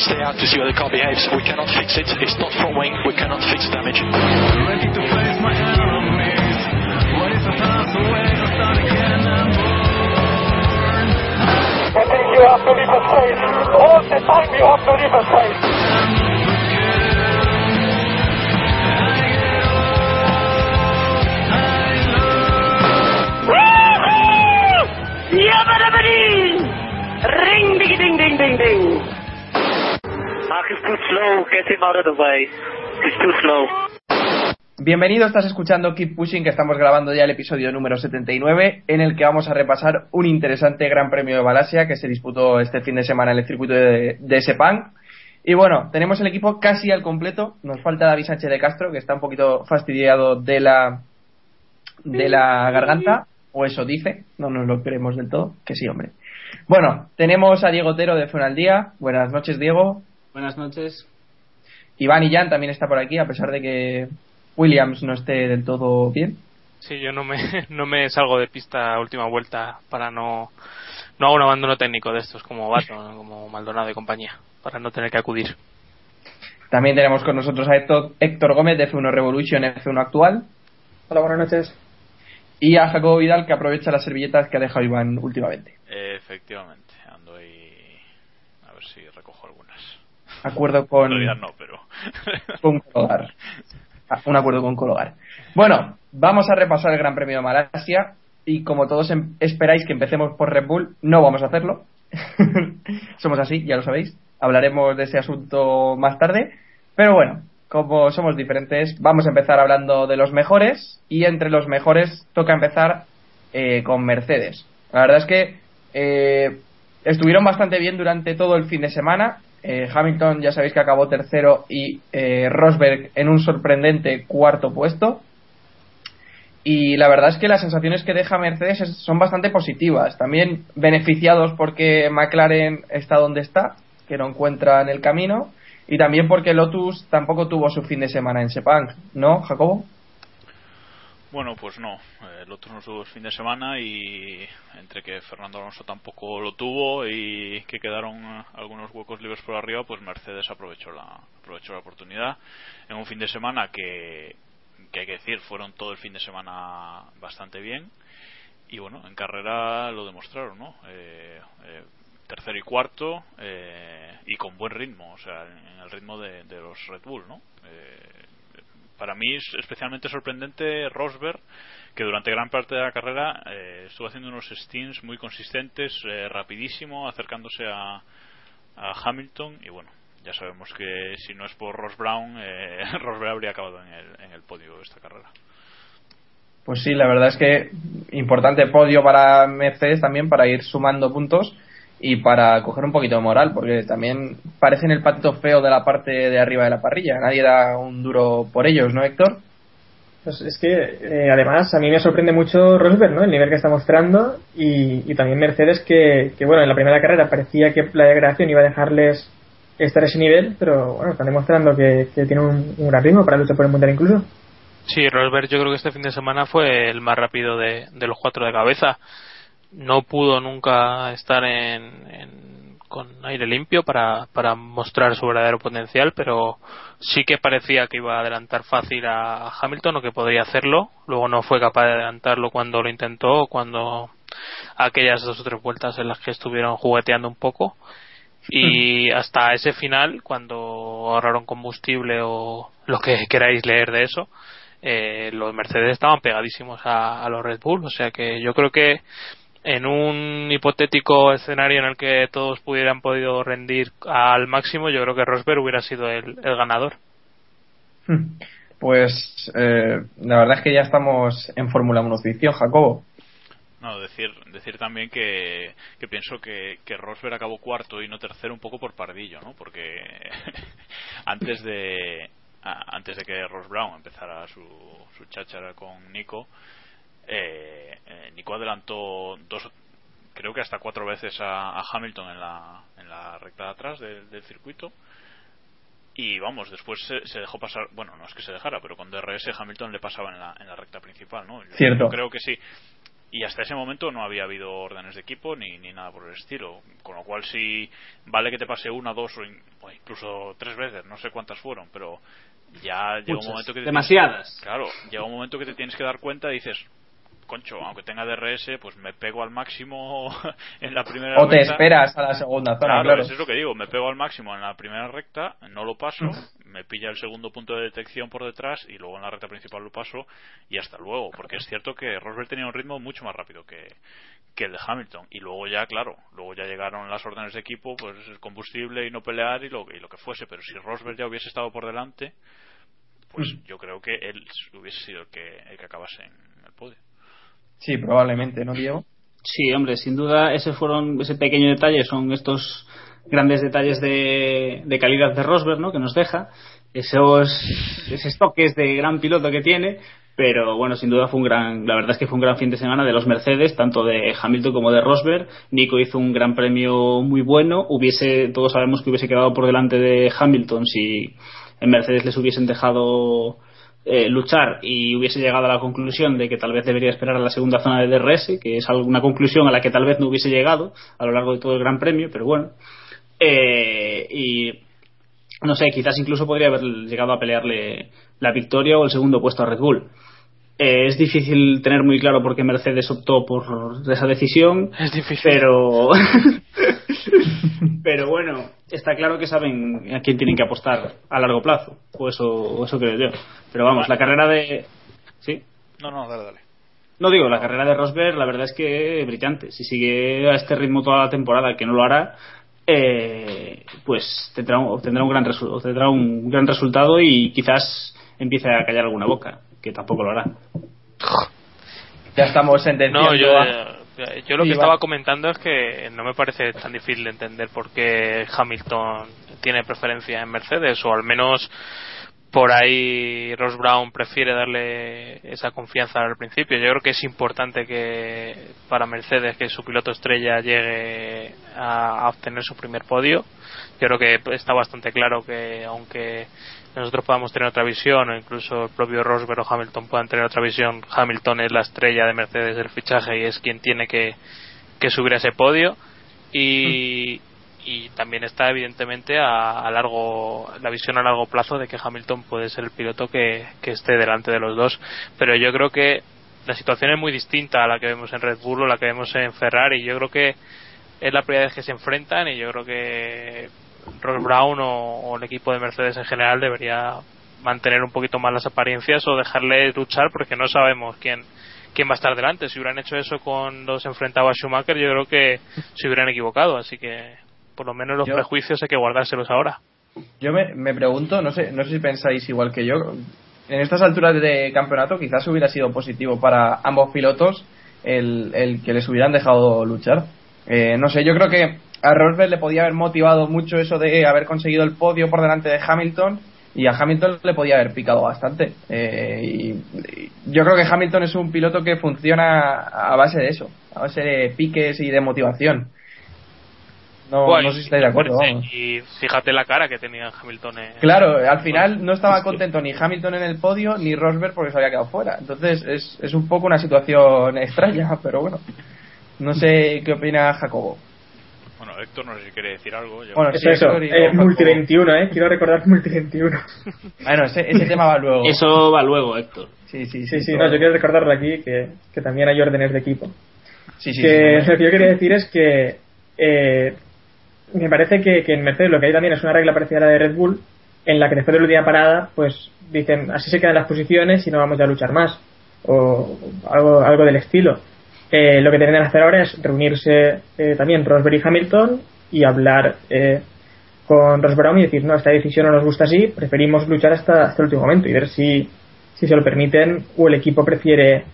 Stay out to see how the car behaves. We cannot fix it. It's not front wing. We cannot fix damage. Ready to face my enemies? What is the time to wait again? I think you have to leave a space. All the time you have to leave a space. Ring ding ding ding ding ding. Bienvenido, estás escuchando Keep Pushing, que estamos grabando ya el episodio número 79, en el que vamos a repasar un interesante Gran Premio de Malasia que se disputó este fin de semana en el circuito de, de Sepang. Y bueno, tenemos el equipo casi al completo. Nos falta David Sánchez de Castro, que está un poquito fastidiado de la, de la garganta, o eso dice, no nos lo creemos del todo, que sí, hombre. Bueno, tenemos a Diego Otero de Fuera al Día. Buenas noches, Diego. Buenas noches. Iván Illán también está por aquí, a pesar de que Williams no esté del todo bien. Sí, yo no me, no me salgo de pista a última vuelta para no. No hago un abandono técnico de estos como Baton, como Maldonado y compañía, para no tener que acudir. También tenemos con nosotros a Héctor, Héctor Gómez de F1 Revolution F1 actual. Hola, buenas noches. Y a Jacobo Vidal que aprovecha las servilletas que ha dejado Iván últimamente. Efectivamente, ando ahí a ver si. Acuerdo con, no, pero con Cologar. Ah, Un acuerdo con Cologar. Bueno, vamos a repasar el Gran Premio de Malasia. Y como todos em- esperáis que empecemos por Red Bull, no vamos a hacerlo. somos así, ya lo sabéis. Hablaremos de ese asunto más tarde. Pero bueno, como somos diferentes, vamos a empezar hablando de los mejores. Y entre los mejores toca empezar eh, con Mercedes. La verdad es que eh, estuvieron bastante bien durante todo el fin de semana. Eh, Hamilton ya sabéis que acabó tercero y eh, Rosberg en un sorprendente cuarto puesto. Y la verdad es que las sensaciones que deja Mercedes es- son bastante positivas. También beneficiados porque McLaren está donde está, que no encuentra en el camino. Y también porque Lotus tampoco tuvo su fin de semana en Sepang, ¿no, Jacobo? Bueno, pues no. El otro no tuvo el fin de semana y entre que Fernando Alonso tampoco lo tuvo y que quedaron eh, algunos huecos libres por arriba, pues Mercedes aprovechó la aprovechó la oportunidad. En un fin de semana que que hay que decir fueron todo el fin de semana bastante bien. Y bueno en carrera lo demostraron no Eh, eh, tercero y cuarto eh, y con buen ritmo o sea en el ritmo de, de los Red Bull no Eh, para mí es especialmente sorprendente Rosberg que durante gran parte de la carrera eh, estuvo haciendo unos stints muy consistentes eh, rapidísimo acercándose a, a Hamilton y bueno ya sabemos que si no es por Ross Brown eh, Rosberg habría acabado en el, en el podio de esta carrera. Pues sí, la verdad es que importante podio para Mercedes también para ir sumando puntos y para coger un poquito de moral, porque también parecen el patito feo de la parte de arriba de la parrilla. Nadie da un duro por ellos, ¿no, Héctor? Pues es que, eh, además, a mí me sorprende mucho Rosberg, ¿no? El nivel que está mostrando y, y también Mercedes, que, que, bueno, en la primera carrera parecía que la degradación iba a dejarles estar a ese nivel, pero bueno, están demostrando que, que tienen un, un gran ritmo para luchar por el mundial incluso. Sí, Rosberg yo creo que este fin de semana fue el más rápido de, de los cuatro de cabeza. No pudo nunca estar en, en- con aire limpio para, para mostrar su verdadero potencial, pero sí que parecía que iba a adelantar fácil a Hamilton o que podría hacerlo. Luego no fue capaz de adelantarlo cuando lo intentó, o cuando aquellas dos o tres vueltas en las que estuvieron jugueteando un poco. Y hasta ese final, cuando ahorraron combustible o lo que queráis leer de eso, eh, los Mercedes estaban pegadísimos a, a los Red Bull. O sea que yo creo que en un hipotético escenario en el que todos pudieran podido rendir al máximo, yo creo que Rosberg hubiera sido el, el ganador. Pues eh, la verdad es que ya estamos en Fórmula 1 ficción, Jacobo. No, decir, decir también que, que pienso que, que Rosberg acabó cuarto y no tercero un poco por pardillo, ¿no? Porque antes de antes de que Ross Brown empezara su, su cháchara con Nico, eh, eh, Nico adelantó dos, creo que hasta cuatro veces a, a Hamilton en la, en la recta de atrás del, del circuito. Y vamos, después se, se dejó pasar, bueno, no es que se dejara, pero con DRS Hamilton le pasaba en la, en la recta principal, ¿no? Yo- Cierto. yo creo que sí. Y hasta ese momento no había habido órdenes de equipo ni, ni nada por el estilo. Con lo cual, si vale que te pase una, dos o, in- o incluso tres veces, no sé cuántas fueron, pero ya llega un momento que te Demasiadas. tienes- claro, llega un momento que te tienes que dar cuenta y dices, concho, aunque tenga DRS, pues me pego al máximo en la primera O te recta. esperas a la segunda zona, Claro, claro. eso es lo que digo, me pego al máximo en la primera recta, no lo paso, me pilla el segundo punto de detección por detrás y luego en la recta principal lo paso y hasta luego, porque es cierto que Rosberg tenía un ritmo mucho más rápido que, que el de Hamilton y luego ya, claro, luego ya llegaron las órdenes de equipo, pues el combustible y no pelear y lo, y lo que fuese, pero si Rosberg ya hubiese estado por delante, pues yo creo que él hubiese sido el que, el que acabase en. Sí, probablemente, ¿no, Diego? Sí, hombre, sin duda ese fueron ese pequeño detalle son estos grandes detalles de, de calidad de Rosberg, ¿no? Que nos deja esos esos toques de gran piloto que tiene, pero bueno, sin duda fue un gran, la verdad es que fue un gran fin de semana de los Mercedes, tanto de Hamilton como de Rosberg. Nico hizo un gran premio muy bueno, hubiese todos sabemos que hubiese quedado por delante de Hamilton si en Mercedes les hubiesen dejado eh, luchar y hubiese llegado a la conclusión de que tal vez debería esperar a la segunda zona de DRS, que es alguna conclusión a la que tal vez no hubiese llegado a lo largo de todo el Gran Premio, pero bueno. Eh, y no sé, quizás incluso podría haber llegado a pelearle la victoria o el segundo puesto a Red Bull. Eh, es difícil tener muy claro por qué Mercedes optó por esa decisión, Es difícil. pero pero bueno, está claro que saben a quién tienen que apostar a largo plazo, o eso, o eso creo yo. Pero vamos, la carrera de sí, No, no, dale, dale. no digo, la carrera de Rosberg, la verdad es que brillante. Si sigue a este ritmo toda la temporada, que no lo hará, eh, pues tendrá, un- obtendrá un gran resu- obtendrá un gran resultado y quizás empiece a callar alguna boca, que tampoco lo hará. Ya estamos sentenciando No, yo, a- yo lo que estaba comentando es que no me parece tan difícil de entender por qué Hamilton tiene preferencia en Mercedes, o al menos por ahí Ross Brown prefiere darle esa confianza al principio. Yo creo que es importante que para Mercedes que su piloto estrella llegue a, a obtener su primer podio. Yo creo que está bastante claro que aunque nosotros podamos tener otra visión o incluso el propio Rosberg o Hamilton puedan tener otra visión, Hamilton es la estrella de Mercedes del fichaje y es quien tiene que, que subir a ese podio. Y, y también está evidentemente a, a largo la visión a largo plazo de que Hamilton puede ser el piloto que, que esté delante de los dos. Pero yo creo que la situación es muy distinta a la que vemos en Red Bull o la que vemos en Ferrari. Yo creo que es la primera vez que se enfrentan y yo creo que Ross Brown o, o el equipo de Mercedes en general debería mantener un poquito más las apariencias o dejarle luchar porque no sabemos quién quién va a estar delante. Si hubieran hecho eso cuando se enfrentaba a Schumacher, yo creo que se hubieran equivocado. Así que por lo menos los Yo- prejuicios hay que guardárselos ahora. Yo me, me pregunto, no sé, no sé si pensáis igual que yo, en estas alturas de campeonato quizás hubiera sido positivo para ambos pilotos el, el que les hubieran dejado luchar. Eh, no sé, yo creo que a Rosberg le podía haber motivado mucho eso de haber conseguido el podio por delante de Hamilton y a Hamilton le podía haber picado bastante. Eh, y, y yo creo que Hamilton es un piloto que funciona a base de eso, a base de piques y de motivación. No, Bueno, no sé si estáis de acuerdo. vamos. Y fíjate la cara que tenía Hamilton. en- Claro, al final no estaba contento ni Hamilton en el podio ni Rosberg porque se había quedado fuera. Entonces es, es un poco una situación extraña, pero bueno. No sé qué opina Jacobo. Bueno, Héctor no sé si quiere decir algo. yo- Bueno, sí, Eso, Eh, luego Multi Jacobo. 21, ¿eh? Quiero recordar Multi 21. Bueno, ese, ese tema va luego. Eso va luego, Héctor. Sí, sí, Sí, sí, no, yo quiero recordarlo aquí que, que también hay órdenes de equipo. Sí, sí, que sí, lo que yo quería decir es que eh, me parece que, que en Mercedes lo que hay también es una regla parecida a la de Red Bull, en la que después de la última parada, pues dicen, así se quedan las posiciones y no vamos a luchar más, o algo, algo del estilo. Eh, lo que que hacer ahora es reunirse eh, también Rosberg y Hamilton y hablar eh, con Brown y decir, no, esta decisión no nos gusta así, preferimos luchar hasta, hasta el último momento y ver si, si se lo permiten o el equipo prefiere,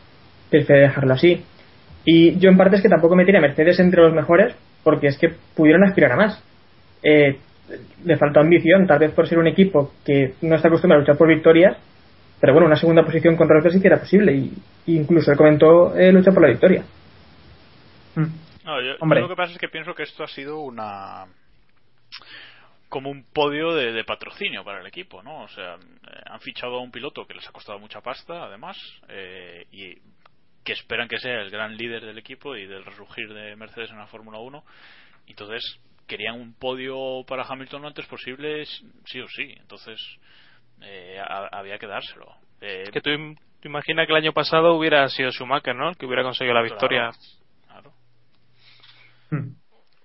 prefiere dejarlo así. Y yo en parte es que tampoco metería a Mercedes entre los mejores porque es que pudieron aspirar a más. Eh, le faltó ambición, tal vez por ser un equipo que no está acostumbrado a luchar por victorias, pero bueno, una segunda posición con Rosberg sí que era posible y y incluso él comentó eh, lucha por la victoria. No, yo, yo Hombre. lo que pasa es que pienso que esto ha sido una como un podio de, de patrocinio para el equipo, ¿no? O sea, eh, han fichado a un piloto que les ha costado mucha pasta, además, eh, y que esperan que sea el gran líder del equipo y del resurgir de Mercedes en la Fórmula 1. Entonces, querían un podio para Hamilton lo antes posible, sí o sí. Entonces, eh, ha- había que dárselo. Eh, Es que tú, tú imaginas que el año pasado hubiera sido Schumacher, ¿no? El que hubiera conseguido la victoria. Claro.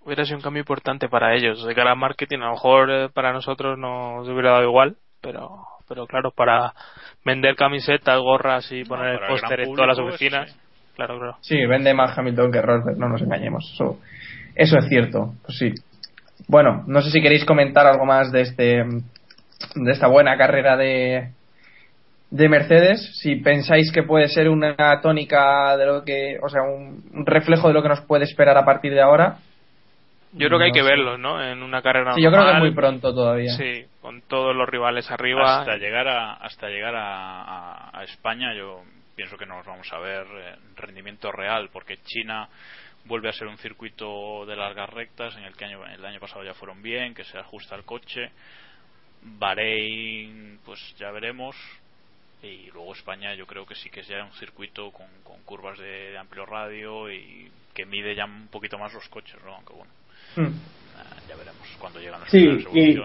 Hubiera sido un cambio importante para ellos. De cara al marketing, a lo mejor eh, para nosotros nos hubiera dado igual, pero pero claro, para vender camisetas, gorras y poner el póster en todas las oficinas. Claro, claro. Sí, vende más Hamilton que Rosberg, no nos engañemos. Eso, eso es cierto, pues sí. Bueno, no sé si queréis comentar algo más de este de esta buena carrera de de Mercedes, si pensáis que puede ser una tónica de lo que, o sea, un, un reflejo de lo que nos puede esperar a partir de ahora. Yo creo que hay que sé. verlos, ¿no? En una carrera Sí, yo creo que es muy pronto todavía. Sí, con todos los rivales arriba. hasta llegar a hasta llegar a, a- a España yo pienso que no nos vamos a ver eh, rendimiento real porque China vuelve a ser un circuito de largas rectas en el que año, el año pasado ya fueron bien que se ajusta el coche Bahrein pues ya veremos y luego España yo creo que sí que es ya un circuito con, con curvas de, de amplio radio y que mide ya un poquito más los coches ¿no? aunque bueno Hmm. eh, ya veremos cuando llegan las Sí, y-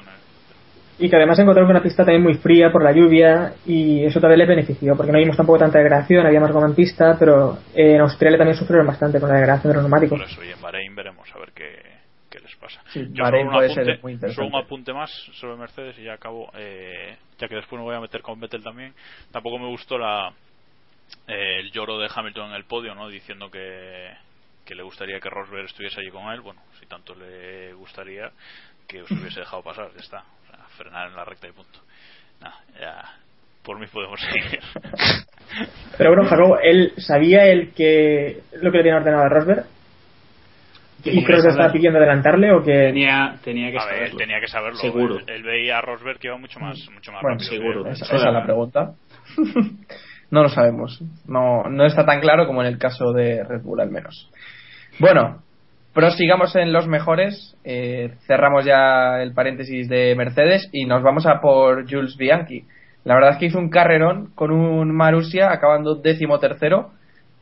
Y que además encontraron una pista también muy fría por la lluvia y eso también les benefició, porque no vimos tampoco tanta degradación, había más goma en pista, pero en Australia también sufrieron bastante con la degradación de los neumáticos. Por eso, y en Bahrein veremos a ver qué, qué les pasa. Sí, Yo solo un, puede ser apunte, muy interesante. solo un apunte más sobre Mercedes y ya acabo. eh, ya que después me voy a meter con Vettel también. Tampoco me gustó la eh, el lloro de Hamilton en el podio, ¿no? Diciendo que, que le gustaría que Rosberg estuviese allí con él. Bueno, si tanto le gustaría que os hubiese dejado pasar, ya está. O sea, frenar en la recta y punto. Nada, ya. Por mí podemos seguir. Pero bueno, Jacobo, él sabía el que lo que le tenía ordenado a Rosberg y creo que estaba pidiendo adelantarle o que Tenía, tenía que A ver, saberlo. tenía que saberlo. Seguro. Él, él veía a Rosberg que iba mucho más, mucho más Bueno, rápido. seguro. Esa, esa es la pregunta. no lo sabemos. No, no está tan claro como en el caso de Red Bull, al menos. Bueno, prosigamos en los mejores. Eh, cerramos ya el paréntesis de Mercedes y nos vamos a por Jules Bianchi. La verdad es que hizo un carrerón con un Marussia acabando décimo tercero.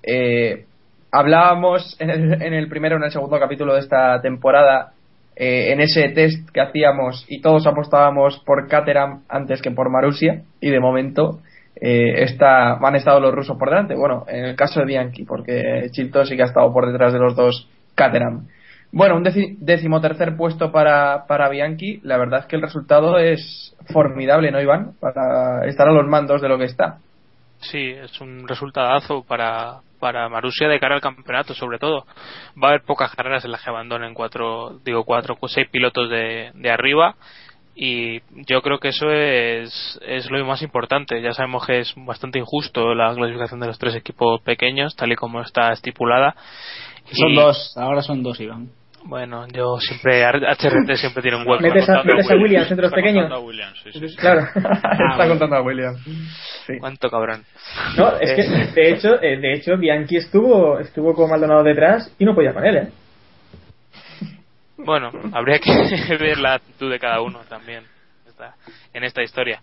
Eh, hablábamos en el, en el primero o en el segundo capítulo de esta temporada eh, en ese test que hacíamos y todos apostábamos por Caterham antes que por Marussia y de momento eh, está, han estado los rusos por delante. Bueno, en el caso de Bianchi, porque Chilton sí que ha estado por detrás de los dos Caterham. Bueno, un decimotercer puesto para, para Bianchi. La verdad es que el resultado es formidable, ¿no, Iván? Para estar a los mandos de lo que está. Sí, es un resultadazo para, para Marussia de cara al campeonato, sobre todo. Va a haber pocas carreras en las que abandonen cuatro, digo cuatro, seis pilotos de, de arriba y yo creo que eso es, es lo más importante. Ya sabemos que es bastante injusto la clasificación de los tres equipos pequeños, tal y como está estipulada. Son Y, dos, ahora son dos, Iván. Bueno, yo siempre, HRT siempre tiene un hueco. Metes a, metes a Williams entre los Está pequeños. contando a Williams, sí. Claro. está contando a William. Sí. ¿Cuánto cabrón? No, es que de hecho, eh, de hecho Bianchi estuvo estuvo con Maldonado detrás y no podía con él, ¿eh? Bueno, habría que ver la actitud de cada uno también esta- en esta historia.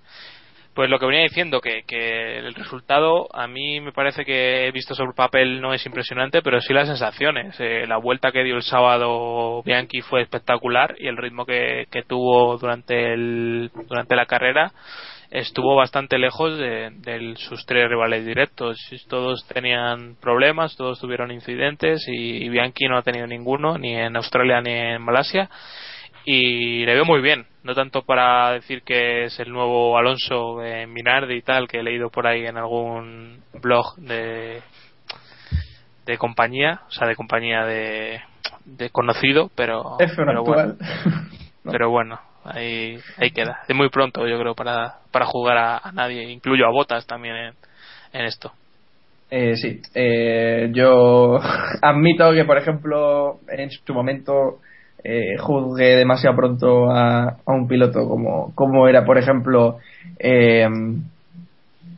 Pues lo que venía diciendo, que, que el resultado a mí me parece que he visto sobre el papel no es impresionante, pero sí las sensaciones. Eh, la vuelta que dio el sábado Bianchi fue espectacular y el ritmo que, que tuvo durante, el, durante la carrera estuvo bastante lejos de, sus tres rivales directos. Todos tenían problemas, todos tuvieron incidentes y Bianchi no ha tenido ninguno, ni en Australia ni en Malasia. y le veo muy bien. No tanto para decir que es el nuevo Alonso en Minardi y tal, que he leído por ahí en algún blog de, de compañía, o sea, de compañía de, de conocido, pero, F1 pero bueno, pero bueno, ahí, ahí queda. Es muy pronto, yo creo, para, para jugar a, a nadie. Incluyo a Botas también en, en esto. Eh, sí, eh, yo admito que, por ejemplo, en su momento eh, juzgué demasiado pronto a, a un piloto como, como era, por ejemplo, eh,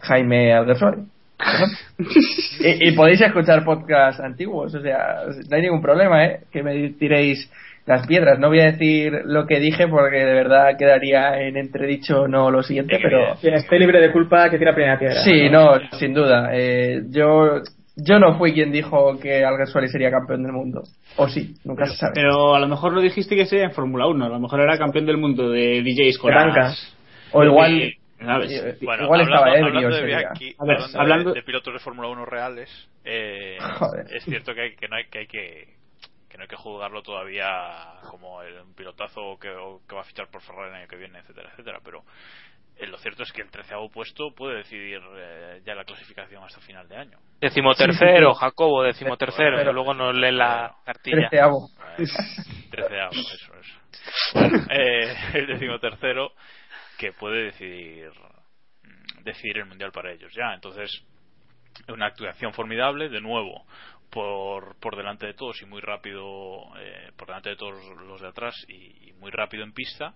Jaime Alguersuari. y, y podéis escuchar podcasts antiguos, o sea, no hay ningún problema, ¿eh? Que me tiréis las piedras. No voy a decir lo que dije porque de verdad quedaría en entredicho no lo siguiente, pero... Quien esté libre de culpa que tira primera piedra. Sí, no, sin duda. Eh, yo yo no fui quien dijo que Alguersuari sería campeón del mundo. O sí, nunca se sabe. Pero a lo mejor lo dijiste que sería en Fórmula 1. A lo mejor era campeón del mundo de DJs con Bancas. O igual... Eh, ¿sabes? Bueno, igual hablando, estaba ebrio. hablando de A ver, hablando, hablando- de, de pilotos de Fórmula 1 reales, eh, es cierto que, hay, que no hay que, hay que que no hay que juzgarlo todavía como el, un pilotazo que, o que va a fichar por Ferrari el año que viene, etcétera, etcétera. Pero eh, lo cierto es que el treceavo puesto puede decidir eh, ya la clasificación hasta final de año. Decimotercero, Jacobo, decimotercero, Pero- luego nos lee la cartilla. Treceavo. Treceavo, eso es. Bueno, eh, el decimotercero que puede decidir mm, decidir el mundial para ellos ya. Entonces, una actuación formidable, de nuevo, por, por delante de todos y muy rápido, eh, por delante de todos los de atrás y, y muy rápido en pista.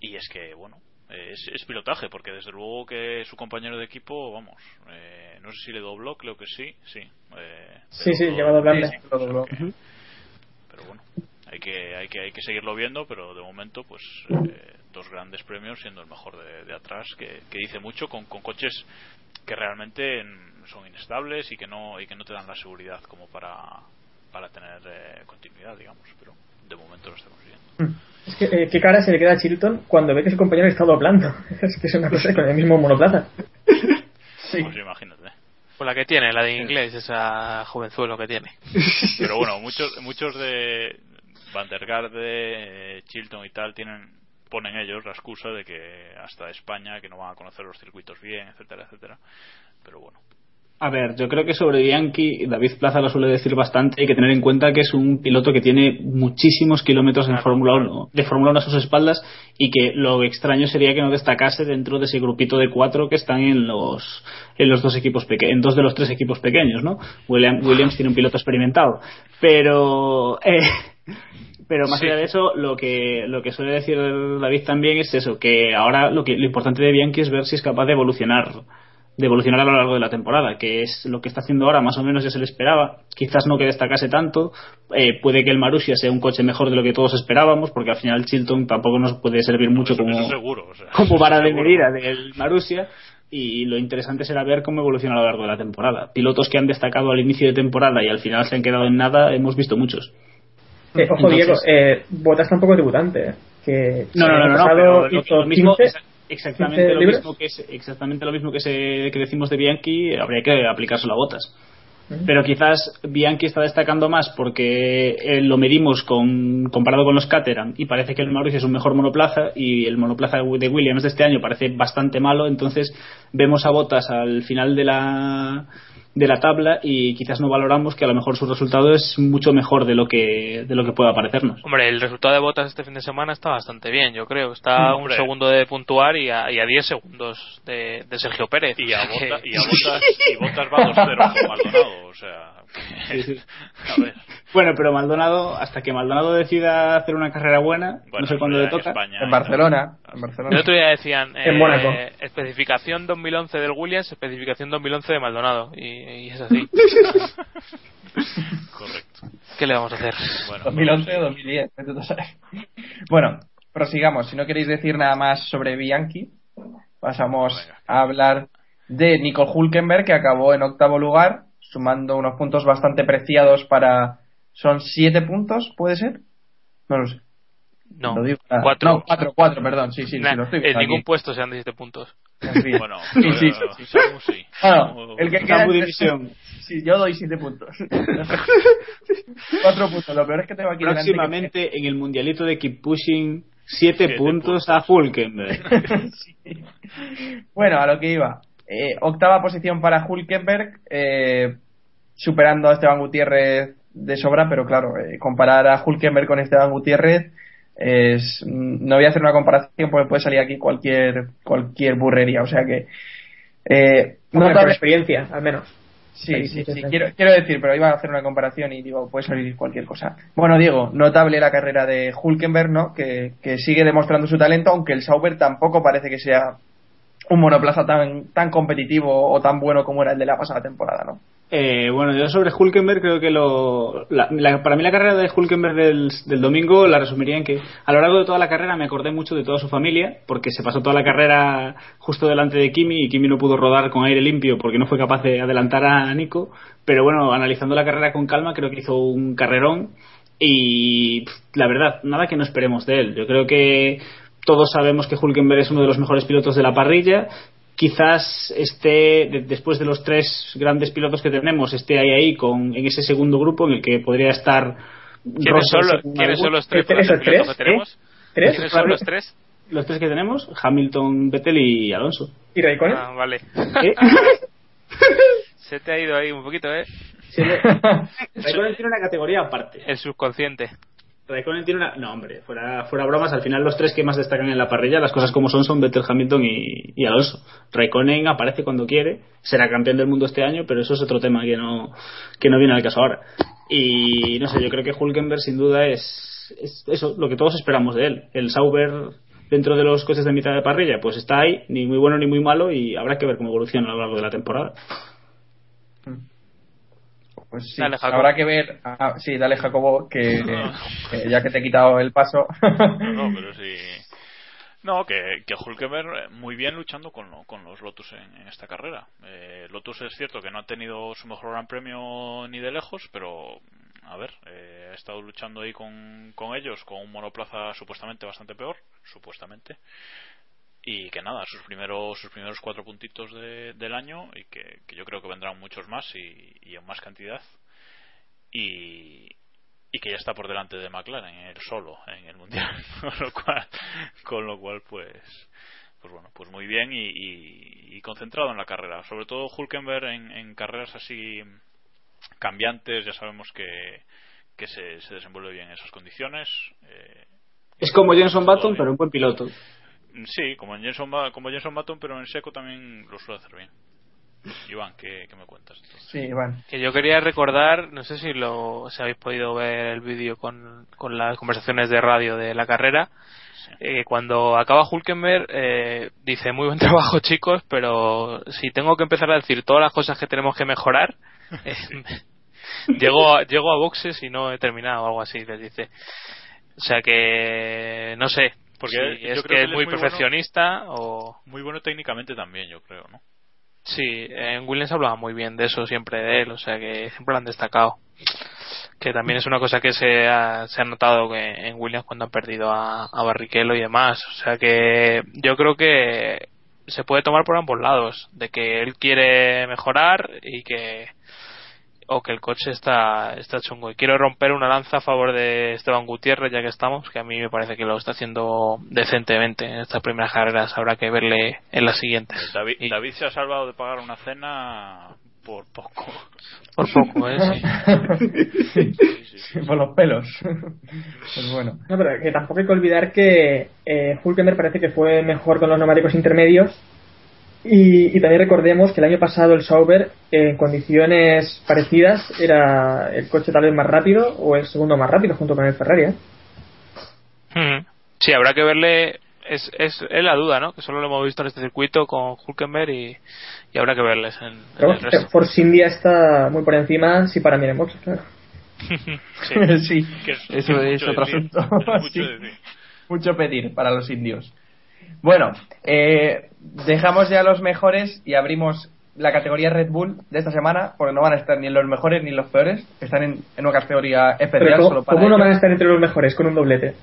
Y es que, bueno, eh, es, es pilotaje, porque desde luego que su compañero de equipo, vamos, eh, no sé si le dobló, creo que sí, sí. eh, Sí, sí, pero- lleva a doblarle. sí, o sea pero bueno hay que hay que hay que seguirlo viendo pero de momento pues eh, dos grandes premios siendo el mejor de, de atrás que, que dice mucho con, con coches que realmente mm, son inestables y que no y que no te dan la seguridad como para para tener eh, continuidad digamos pero de momento lo estamos viendo Es que, eh, ¿qué cara se le queda a Chilton cuando ve que su compañero está doblando? Es que es una cosa con el mismo monoplaza. Sí. Pues imagínate Pues la que tiene, la de inglés, esa jovenzuelo que tiene. pero bueno muchos muchos de Van der Garde eh, Chilton y tal tienen ponen ellos la excusa de que hasta España que no van a conocer los circuitos bien etcétera etcétera pero bueno A ver, yo creo que sobre Bianchi, David Plaza lo suele decir bastante, hay que tener en cuenta que es un piloto que tiene muchísimos kilómetros en Fórmula 1, de Fórmula 1 a sus espaldas y que lo extraño sería que no destacase dentro de ese grupito de cuatro que están en los en los dos equipos peque en dos de los tres equipos pequeños, ¿no? William- Williams tiene un piloto experimentado, pero eh, pero más Sí. allá de eso, lo que, lo que suele decir David también es eso, que ahora lo, que, lo importante de Bianchi es ver si es capaz de evolucionar, de evolucionar a lo largo de la temporada, que es lo que está haciendo ahora, más o menos ya se le esperaba. Quizás no que destacase tanto, eh, puede que el Marussia sea un coche mejor de lo que todos esperábamos, porque al final Chilton tampoco nos puede servir mucho como, seguro, o sea, como vara de medida del Marussia. Y lo interesante será ver cómo evoluciona a lo largo de la temporada. Pilotos que han destacado al inicio de temporada y al final se han quedado en nada, hemos visto muchos. Eh, ojo, Entonces- Diego, eh, Botas tampoco es debutante. eh, Que No, no, el no, no, pero lo, hizo lo mismo, 15, exa- exactamente 15 lo mismo que es, exactamente lo mismo que se que decimos de Bianchi, habría que aplicárselo a botas. Pero quizás Bianchi está destacando más porque eh, lo medimos con, comparado con los Caterham y parece que el Mauricio es un mejor monoplaza y el monoplaza de Williams de este año parece bastante malo, entonces vemos a Botas al final de la de la tabla y quizás no valoramos que a lo mejor su resultado es mucho mejor de lo que de lo que pueda parecernos. Hombre, el resultado de botas este fin de semana está bastante bien, yo creo. Está a un Hombre. segundo de puntuar y a, y a 10 segundos de, de Sergio Pérez. y a, O sea Bota- que- y a Botas y Botas va 2-0 con Maldonado o sea a ver Bueno, pero Maldonado, hasta que Maldonado decida hacer una carrera buena, Bueno, no sé cuándo le en toca. España, En Barcelona. En El Barcelona. otro día decían En eh, Mónaco. especificación 2011 del Williams, especificación 2011 de Maldonado. Y, y es así. correcto ¿Qué le vamos a hacer? bueno 2011 o 2010. vete tú a saber. Bueno, prosigamos. Si no queréis decir nada más sobre Bianchi, pasamos Venga. a hablar de Nico Hulkenberg, que acabó en octavo lugar, sumando unos puntos bastante preciados para. ¿Son siete puntos? ¿Puede ser? No lo sé. No, Lo digo. Ah, cuatro. No, cuatro, cuatro, perdón. Sí, sí, Nah, sí, lo estoy en ningún aquí. puesto puesto sean 17 puntos. En fin. Bueno, Sí, sí, sí. Samu sí. Bueno, el que queda Samu División. Sí, yo doy 7 puntos. 4 puntos. Lo peor es que tengo aquí delante que- Próximamente en el mundialito de Keep Pushing, 7 Siete puntos a Hulkenberg. Sí. Bueno, a lo que iba. Eh, octava posición para Hulkenberg, eh, superando a Esteban Gutiérrez de sobra, pero claro, eh, comparar a Hulkenberg con Esteban Gutiérrez es, mm, no voy a hacer una comparación porque puede salir aquí cualquier cualquier burrería, o sea que eh, Hombre, por experiencia, al menos. Sí, sí, sí. diferencia. Quiero, quiero decir, pero iba a hacer una comparación y digo, puede salir cualquier cosa. Bueno, Diego, notable la carrera de Hulkenberg, ¿no? Que, que sigue demostrando su talento, aunque el Sauber tampoco parece que sea un monoplaza tan, tan competitivo o tan bueno como era el de la pasada temporada, ¿no? Eh, bueno, yo sobre Hulkenberg creo que lo, la- para mí la carrera de Hulkenberg del, del domingo la resumiría en que a lo largo de toda la carrera me acordé mucho de toda su familia porque se pasó toda la carrera justo delante de Kimi y Kimi no pudo rodar con aire limpio porque no fue capaz de adelantar a Nico. Pero bueno, analizando la carrera con calma creo que hizo un carrerón y la verdad, nada que no esperemos de él. Yo creo que todos sabemos que Hulkenberg es uno de los mejores pilotos de la parrilla. Quizás esté, de- después de los tres grandes pilotos que tenemos, esté ahí, ahí con, en ese segundo grupo en el que podría estar. ¿Quiénes son, los, ¿quiénes son los tres ¿Tres o pilotos que tres? tenemos? ¿Tres? ¿Quiénes son los tres? Los tres que tenemos, Hamilton, Vettel y Alonso. ¿Y Raikkonen? Ah, vale. ¿Eh? Se te ha ido ahí un poquito, ¿eh? Raikkonen tiene una categoría aparte. El subconsciente. Raikkonen tiene una. No, hombre, fuera, fuera bromas, al final los tres que más destacan en la parrilla, las cosas como son, son Vettel, Hamilton y, Alonso. Raikkonen aparece cuando quiere, será campeón del mundo este año, pero eso es otro tema que no, que no viene al caso ahora. Y no sé, yo creo que Hulkenberg sin duda es, es eso, lo que todos esperamos de él. El Sauber dentro de los coches de mitad de parrilla, pues está ahí, ni muy bueno ni muy malo, y habrá que ver cómo evoluciona a lo largo de la temporada. Pues sí, Dale, habrá que ver. ah, sí, dale, Jacobo, que, ya que te he quitado el paso. No, pero sí. No, que, que Hulkenberg eh, muy bien luchando con, lo- con los Lotus en, en esta carrera. Eh, Lotus es cierto que no ha tenido su mejor gran premio ni de lejos, pero a ver, eh, ha estado luchando ahí con, con ellos, con un monoplaza supuestamente bastante peor, supuestamente. Y que nada, sus primeros, sus primeros cuatro puntitos de- del año y que, que yo creo que vendrán muchos más y, y en más cantidad. Y, y que ya está por delante de McLaren él solo en el mundial con lo cual con lo cual pues pues bueno pues muy bien y, y- y concentrado en la carrera sobre todo Hulkenberg en, en carreras así cambiantes ya sabemos que que se, se desenvuelve bien en esas condiciones eh, Es como Jenson Button, pero un buen piloto. Sí como en Jenson como Jenson Button pero en seco también lo suele hacer bien Iván ¿qué, qué me cuentas entonces? sí, Iván. Que yo quería recordar, no sé si lo si habéis podido ver el vídeo con, con las conversaciones de radio de la carrera. eh, cuando acaba Hulkenberg, eh, dice: Muy buen trabajo, chicos, pero si tengo que empezar a decir todas las cosas que tenemos que mejorar, eh, llego, a, llego a boxes y no he terminado, o algo así, les dice. O sea que, no sé, Porque yo es creo que que es muy muy bueno. perfeccionista o. muy bueno técnicamente también yo creo ¿no? Sí, en Williams hablaba muy bien de eso siempre de él, o sea que siempre lo han destacado. Que también es una cosa que se ha, se ha notado que en Williams cuando han perdido a, a Barrichello y demás. O sea que yo creo que se puede tomar por ambos lados, de que él quiere mejorar y que o que el coche está, está chungo. Y quiero romper una lanza a favor de Esteban Gutiérrez, ya que estamos, que a mí me parece que lo está haciendo decentemente en estas primeras carreras. Habrá que verle en las siguientes. David, Y- David se ha salvado de pagar una cena por poco Por poco, ¿eh? Sí. Por los pelos. pues bueno. No, pero que tampoco hay que olvidar que eh, Hulkenberg parece que fue mejor con los neumáticos intermedios. Y, y también recordemos que el año pasado el Sauber, en condiciones parecidas, era el coche tal vez más rápido o el segundo más rápido junto con el Ferrari. ¿eh? Ujú. Sí, habrá que verle. Es, es, es la duda, ¿no? Que solo lo hemos visto en este circuito con Hulkenberg y, y habrá que verles en, en Pero el resto. Force India está muy por encima, si para mí en boxes, claro. Sí. sí, Que es- eso que es otro asunto. Mucho Sí. Mucho pedir para los indios. Bueno, eh, dejamos ya los mejores y abrimos la categoría Red Bull de esta semana, porque no van a estar ni los mejores ni los peores, están en, en una categoría especial ¿cómo, solo para cómo no van a estar entre los mejores con un doblete?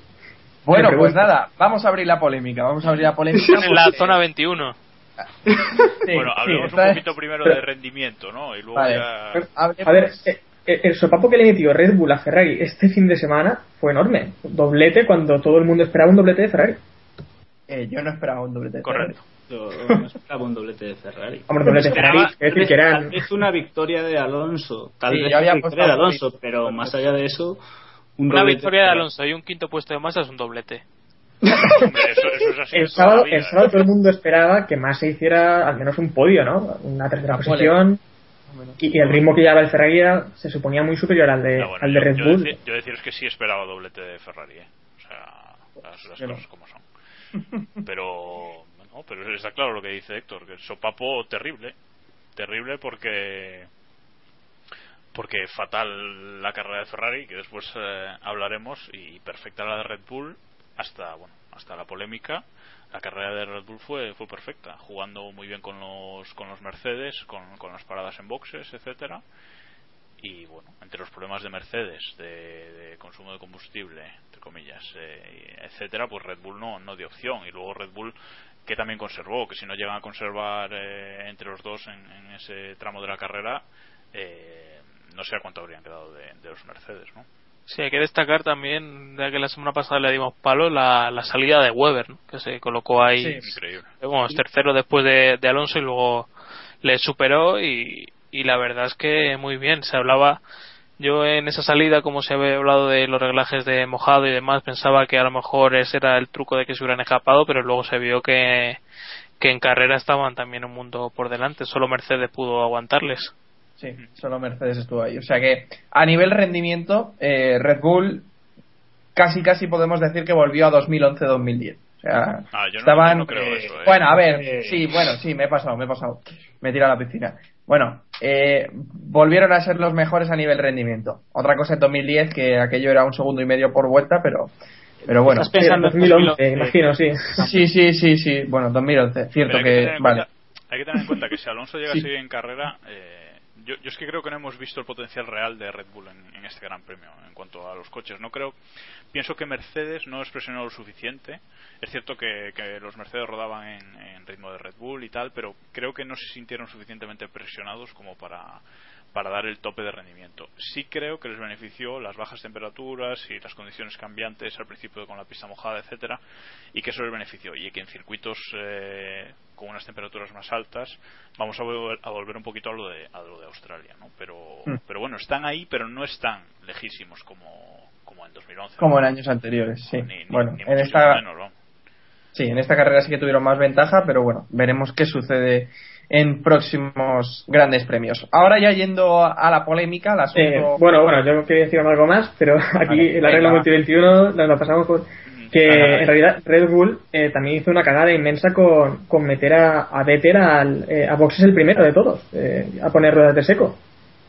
Bueno, pues nada, vamos a abrir la polémica, vamos a abrir la polémica. Están en la zona 21. Sí, bueno, hablemos un poquito primero pero- de rendimiento, ¿no? Y luego Vale. ya... Pues, A ver, eh, eh, el sopapo que le metió Red Bull a Ferrari este fin de semana fue enorme. Doblete cuando todo el mundo esperaba un doblete de Ferrari. Eh, yo no esperaba un doblete. de Correcto. Yo no esperaba un doblete de Ferrari. Hombre, doblete de Ferrari, Esperaba, es decir, que tal eran... vez una victoria de Alonso. Tal Sí, vez yo había una victoria de Alonso, pero más allá de eso, un Una victoria de. Alonso y un quinto puesto de masa es un doblete. Hombre, eso, eso es así. El sábado, vida, el sábado todo el mundo esperaba que más se hiciera al menos un podio, ¿no? Una tercera posición. Y, y el ritmo que llevaba el Ferrari era- se suponía muy superior al de, bueno, al de yo- Red yo, Bull. yo deciros que sí esperaba doblete de Ferrari, ¿eh? O sea, las, cosas como son. Pero, no, pero está claro lo que dice Héctor, que el sopapo terrible. Terrible porque porque fatal la carrera de Ferrari, que después eh, hablaremos, y perfecta la de Red Bull hasta bueno hasta la polémica. La carrera de Red Bull fue fue perfecta, jugando muy bien con los con los Mercedes, con, con las paradas en boxes, etcétera y bueno, entre los problemas de Mercedes, de, de consumo de combustible, entre comillas, eh, etcétera, pues Red Bull no, no dio opción. Y luego Red Bull, que también conservó, que si no llegan a conservar eh, entre los dos en, en ese tramo de la carrera, eh, no sé a cuánto habrían quedado de, de los Mercedes, ¿no? Sí, hay que destacar también, ya que la semana pasada le dimos palo, la, la salida de Weber, ¿no? que se colocó ahí. Sí. Increíble. Bueno, es tercero después de, de Alonso y luego le superó y, y la verdad es que muy bien. Se hablaba, yo en esa salida, como se había hablado de los reglajes de mojado y demás, pensaba que a lo mejor ese era el truco de que se hubieran escapado, pero luego se vio que, que en carrera estaban también un mundo por delante. Solo Mercedes pudo aguantarles. Sí, solo Mercedes estuvo ahí. O sea que a nivel rendimiento, eh, Red Bull casi casi podemos decir que volvió a 2011-2010. O sea, Ah, yo no- estaban. yo no creo eso, ¿eh? Bueno, a ver, Eh. sí, bueno, sí, me he pasado, me he pasado. Me he tirado a la piscina. Bueno, eh, volvieron a ser los mejores a nivel rendimiento. Otra cosa en 2010 que aquello era un segundo y medio por vuelta, pero, pero bueno. Estás pensando en 2011, imagino, sí. Sí, sí, sí, sí. Bueno, 2011, cierto que vale. cuenta, hay que tener en cuenta que si Alonso llega Sí. así en carrera, eh, yo, yo es que creo que no hemos visto el potencial real de Red Bull en, en este Gran Premio en cuanto a los coches. No creo, pienso que Mercedes no es presionado lo suficiente. Es cierto que, que los Mercedes rodaban en, en ritmo de Red Bull y tal, pero creo que no se sintieron suficientemente presionados como para para dar el tope de rendimiento. Sí creo que les benefició las bajas temperaturas y las condiciones cambiantes al principio con la pista mojada, etcétera, y que eso les benefició y que en circuitos eh, con unas temperaturas más altas vamos a volver, a volver un poquito a lo de a lo de Australia, ¿no? Pero Mm. pero bueno, están ahí, pero no están lejísimos como como en 2011. Como ¿no? en años anteriores, sí. Ni- ni- bueno, ni en esta, menos, vamos. Sí, en esta carrera sí que tuvieron más ventaja, pero bueno, veremos qué sucede en próximos grandes premios. Ahora ya yendo a la polémica, al asunto... Eh, bueno, bueno, yo quería decir algo más, pero aquí Vale, en la regla venga. multi 21 la, la pasamos por que Ajá. en realidad Red Bull eh, también hizo una cagada inmensa con, con meter a, a Vettel al, eh, a boxes el primero de todos, eh, a poner ruedas de seco.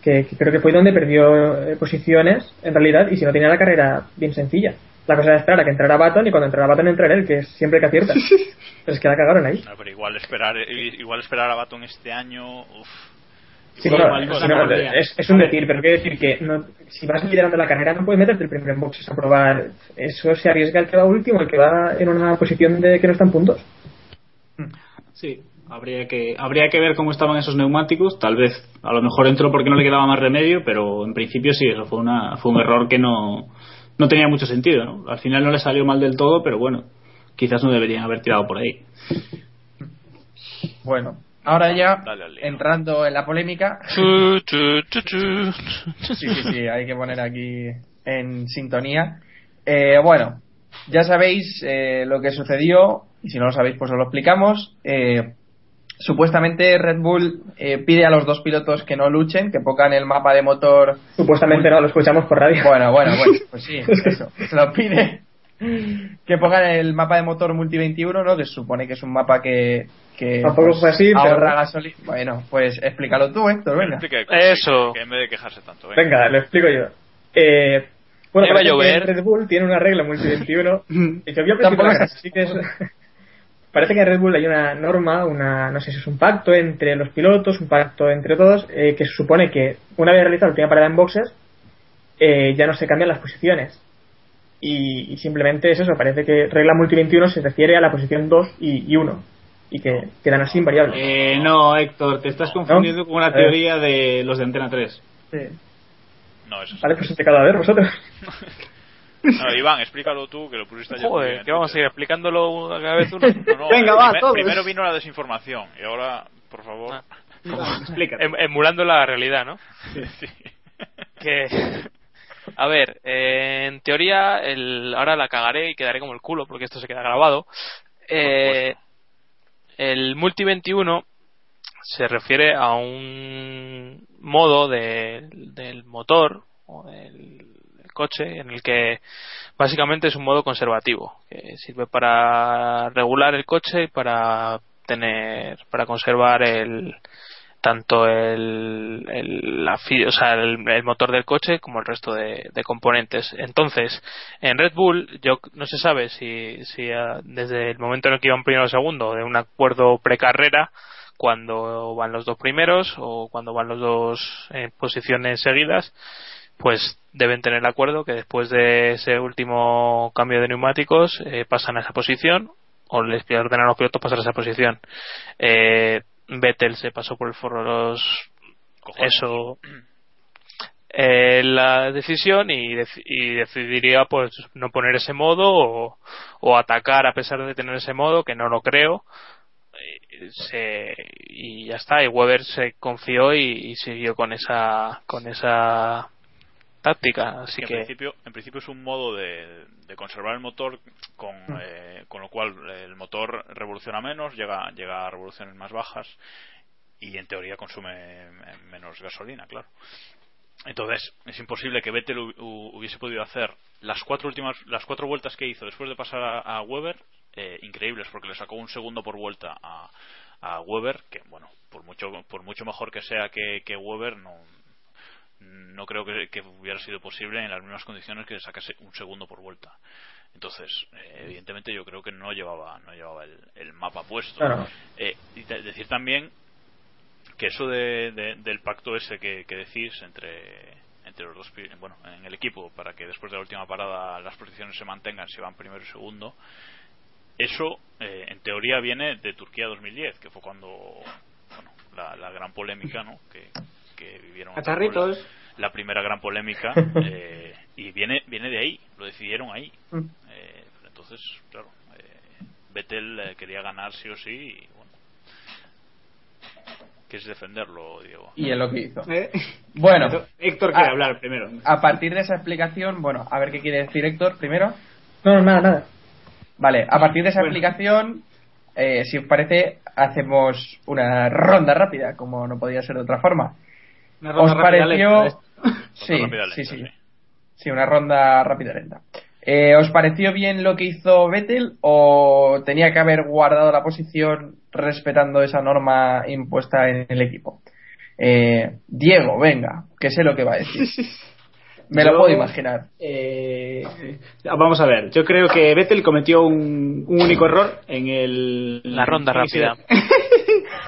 Que, que creo que fue donde perdió eh, posiciones en realidad y si no tenía la carrera bien sencilla. La cosa era esperar a que entrara Baton y cuando entrara Baton entrar él, que es siempre que acierta. Pero es que la cagaron ahí. No, pero igual esperar igual esperar a Baton este año, uf, Sí, bueno, no es, un decir, pero quiero decir que no- si vas liderando la carrera no puedes meterte el primero en boxes a probar. Eso se arriesga el que va último, el que va en una posición de que no están puntos. Sí, habría que, habría que ver cómo estaban esos neumáticos. Tal vez, a lo mejor entró porque no le quedaba más remedio, pero en principio sí, eso fue, una, fue un error que no, no tenía mucho sentido. ¿no? Al final no le salió mal del todo, pero bueno, quizás no deberían haber tirado por ahí. Bueno, ahora ya, entrando en la polémica... Sí, sí, sí, hay que poner aquí en sintonía. Eh, bueno, ya sabéis eh, lo que sucedió, y si no lo sabéis, pues os lo explicamos. Eh, supuestamente Red Bull eh, pide a los dos pilotos que no luchen, que pongan el mapa de motor. Supuestamente no, lo escuchamos por radio. Bueno, bueno, bueno, pues sí, eso, se lo pide. Que pongan el mapa de motor Multi 21, ¿no? Que se supone que es un mapa que, que Tampoco pues, fue así, pero- ahorra gasolina. Bueno, pues explícalo tú, Héctor, venga. Explica que- Eso. que en vez de quejarse tanto. venga. Venga, lo explico yo. Eh, bueno, a llover. Red Bull tiene una regla multi 21 y que voy a así que es- Parece que en Red Bull hay una norma, una no sé si es un pacto entre los pilotos, un pacto entre todos, eh, que se supone que una vez realizada la última parada en boxes, eh, ya no se cambian las posiciones. Y, y simplemente es eso, parece que regla multi 21 se refiere a la posición 2 y, y 1. y que quedan así invariables. Eh, no, Héctor, te estás confundiendo con una teoría de los de Antena 3. Sí. No, eso es. Vale, pues te a ver vosotros. No, Iván, explícalo tú, que lo pusiste ayer. bien Joder, que vamos a ir explicándolo cada vez uno. No, no, Venga, va, todos. Primero vino la desinformación y ahora, por favor. Ah. Em- emulando la realidad, ¿no? Sí. que a ver eh, en teoría el, ahora la cagaré y quedaré como el culo porque esto se queda grabado Eh, el multi 21 se refiere a un modo de- del motor o del coche en el que básicamente es un modo conservativo que sirve para regular el coche y para tener para conservar el tanto el, el, la o sea, el motor del coche como el resto de, de componentes. Entonces, en Red Bull, yo no se sabe si, si ah, desde el momento en el que iban primero o segundo de un acuerdo precarrera, cuando van los dos primeros o cuando van los dos en posiciones seguidas, pues deben tener el acuerdo que después de ese último cambio de neumáticos eh, pasan a esa posición o les ordenan a los pilotos pasar a esa posición. Eh, Vettel se pasó por el forro los Cojones. eso eh, la decisión y, dec- y decidiría pues no poner ese modo o, o atacar a pesar de tener ese modo que no lo creo Eh, se, y ya está y Weber se confió y, y siguió con esa con esa táctica así en que principio en principio es un modo de, de conservar el motor con, Mm. eh, con lo cual el motor revoluciona menos llega llega a revoluciones más bajas y en teoría consume eh, menos gasolina claro entonces es imposible que Vettel hu- hu- hubiese podido hacer las cuatro últimas las cuatro vueltas que hizo después de pasar a, a Weber eh, increíbles porque le sacó un segundo por vuelta a, a Weber que bueno por mucho por mucho mejor que sea que, que Weber no no creo que, que hubiera sido posible en las mismas condiciones que sacase un segundo por vuelta. Entonces, eh, evidentemente yo creo que no llevaba, no llevaba el, el mapa puesto. Claro. Eh, y de- decir también que eso de, de- del pacto ese que, que decís entre entre los dos bueno en el equipo para que después de la última parada las posiciones se mantengan si van primero y segundo eso eh, en teoría viene de Turquía 2010 que fue cuando bueno la, la gran polémica no que, que vivieron la primera gran polémica eh, y viene viene de ahí lo decidieron ahí Mm. Eh, entonces claro eh, Vettel eh, quería ganar sí o sí y bueno quieres defenderlo Diego Y es lo que hizo. ¿Eh? Bueno, Héctor quiere Ah. hablar primero. a partir de esa explicación, bueno, a ver qué quiere decir Héctor primero. No, no, nada, nada. Vale, a partir de esa Bueno. explicación, eh, si os parece, hacemos una ronda rápida, como no podía ser de otra forma. Una ronda ¿Os pareció...? lenta, Sí, sí, lenta, sí. sí. Sí, una ronda rápida lenta. Eh, ¿Os pareció bien lo que hizo Vettel o tenía que haber guardado la posición respetando esa norma impuesta en el equipo? Eh, Diego, venga, que sé lo que va a decir. Me lo Yo- puedo imaginar. Eh, vamos a ver, yo creo que Vettel cometió un, un único error en el... La ronda rápida.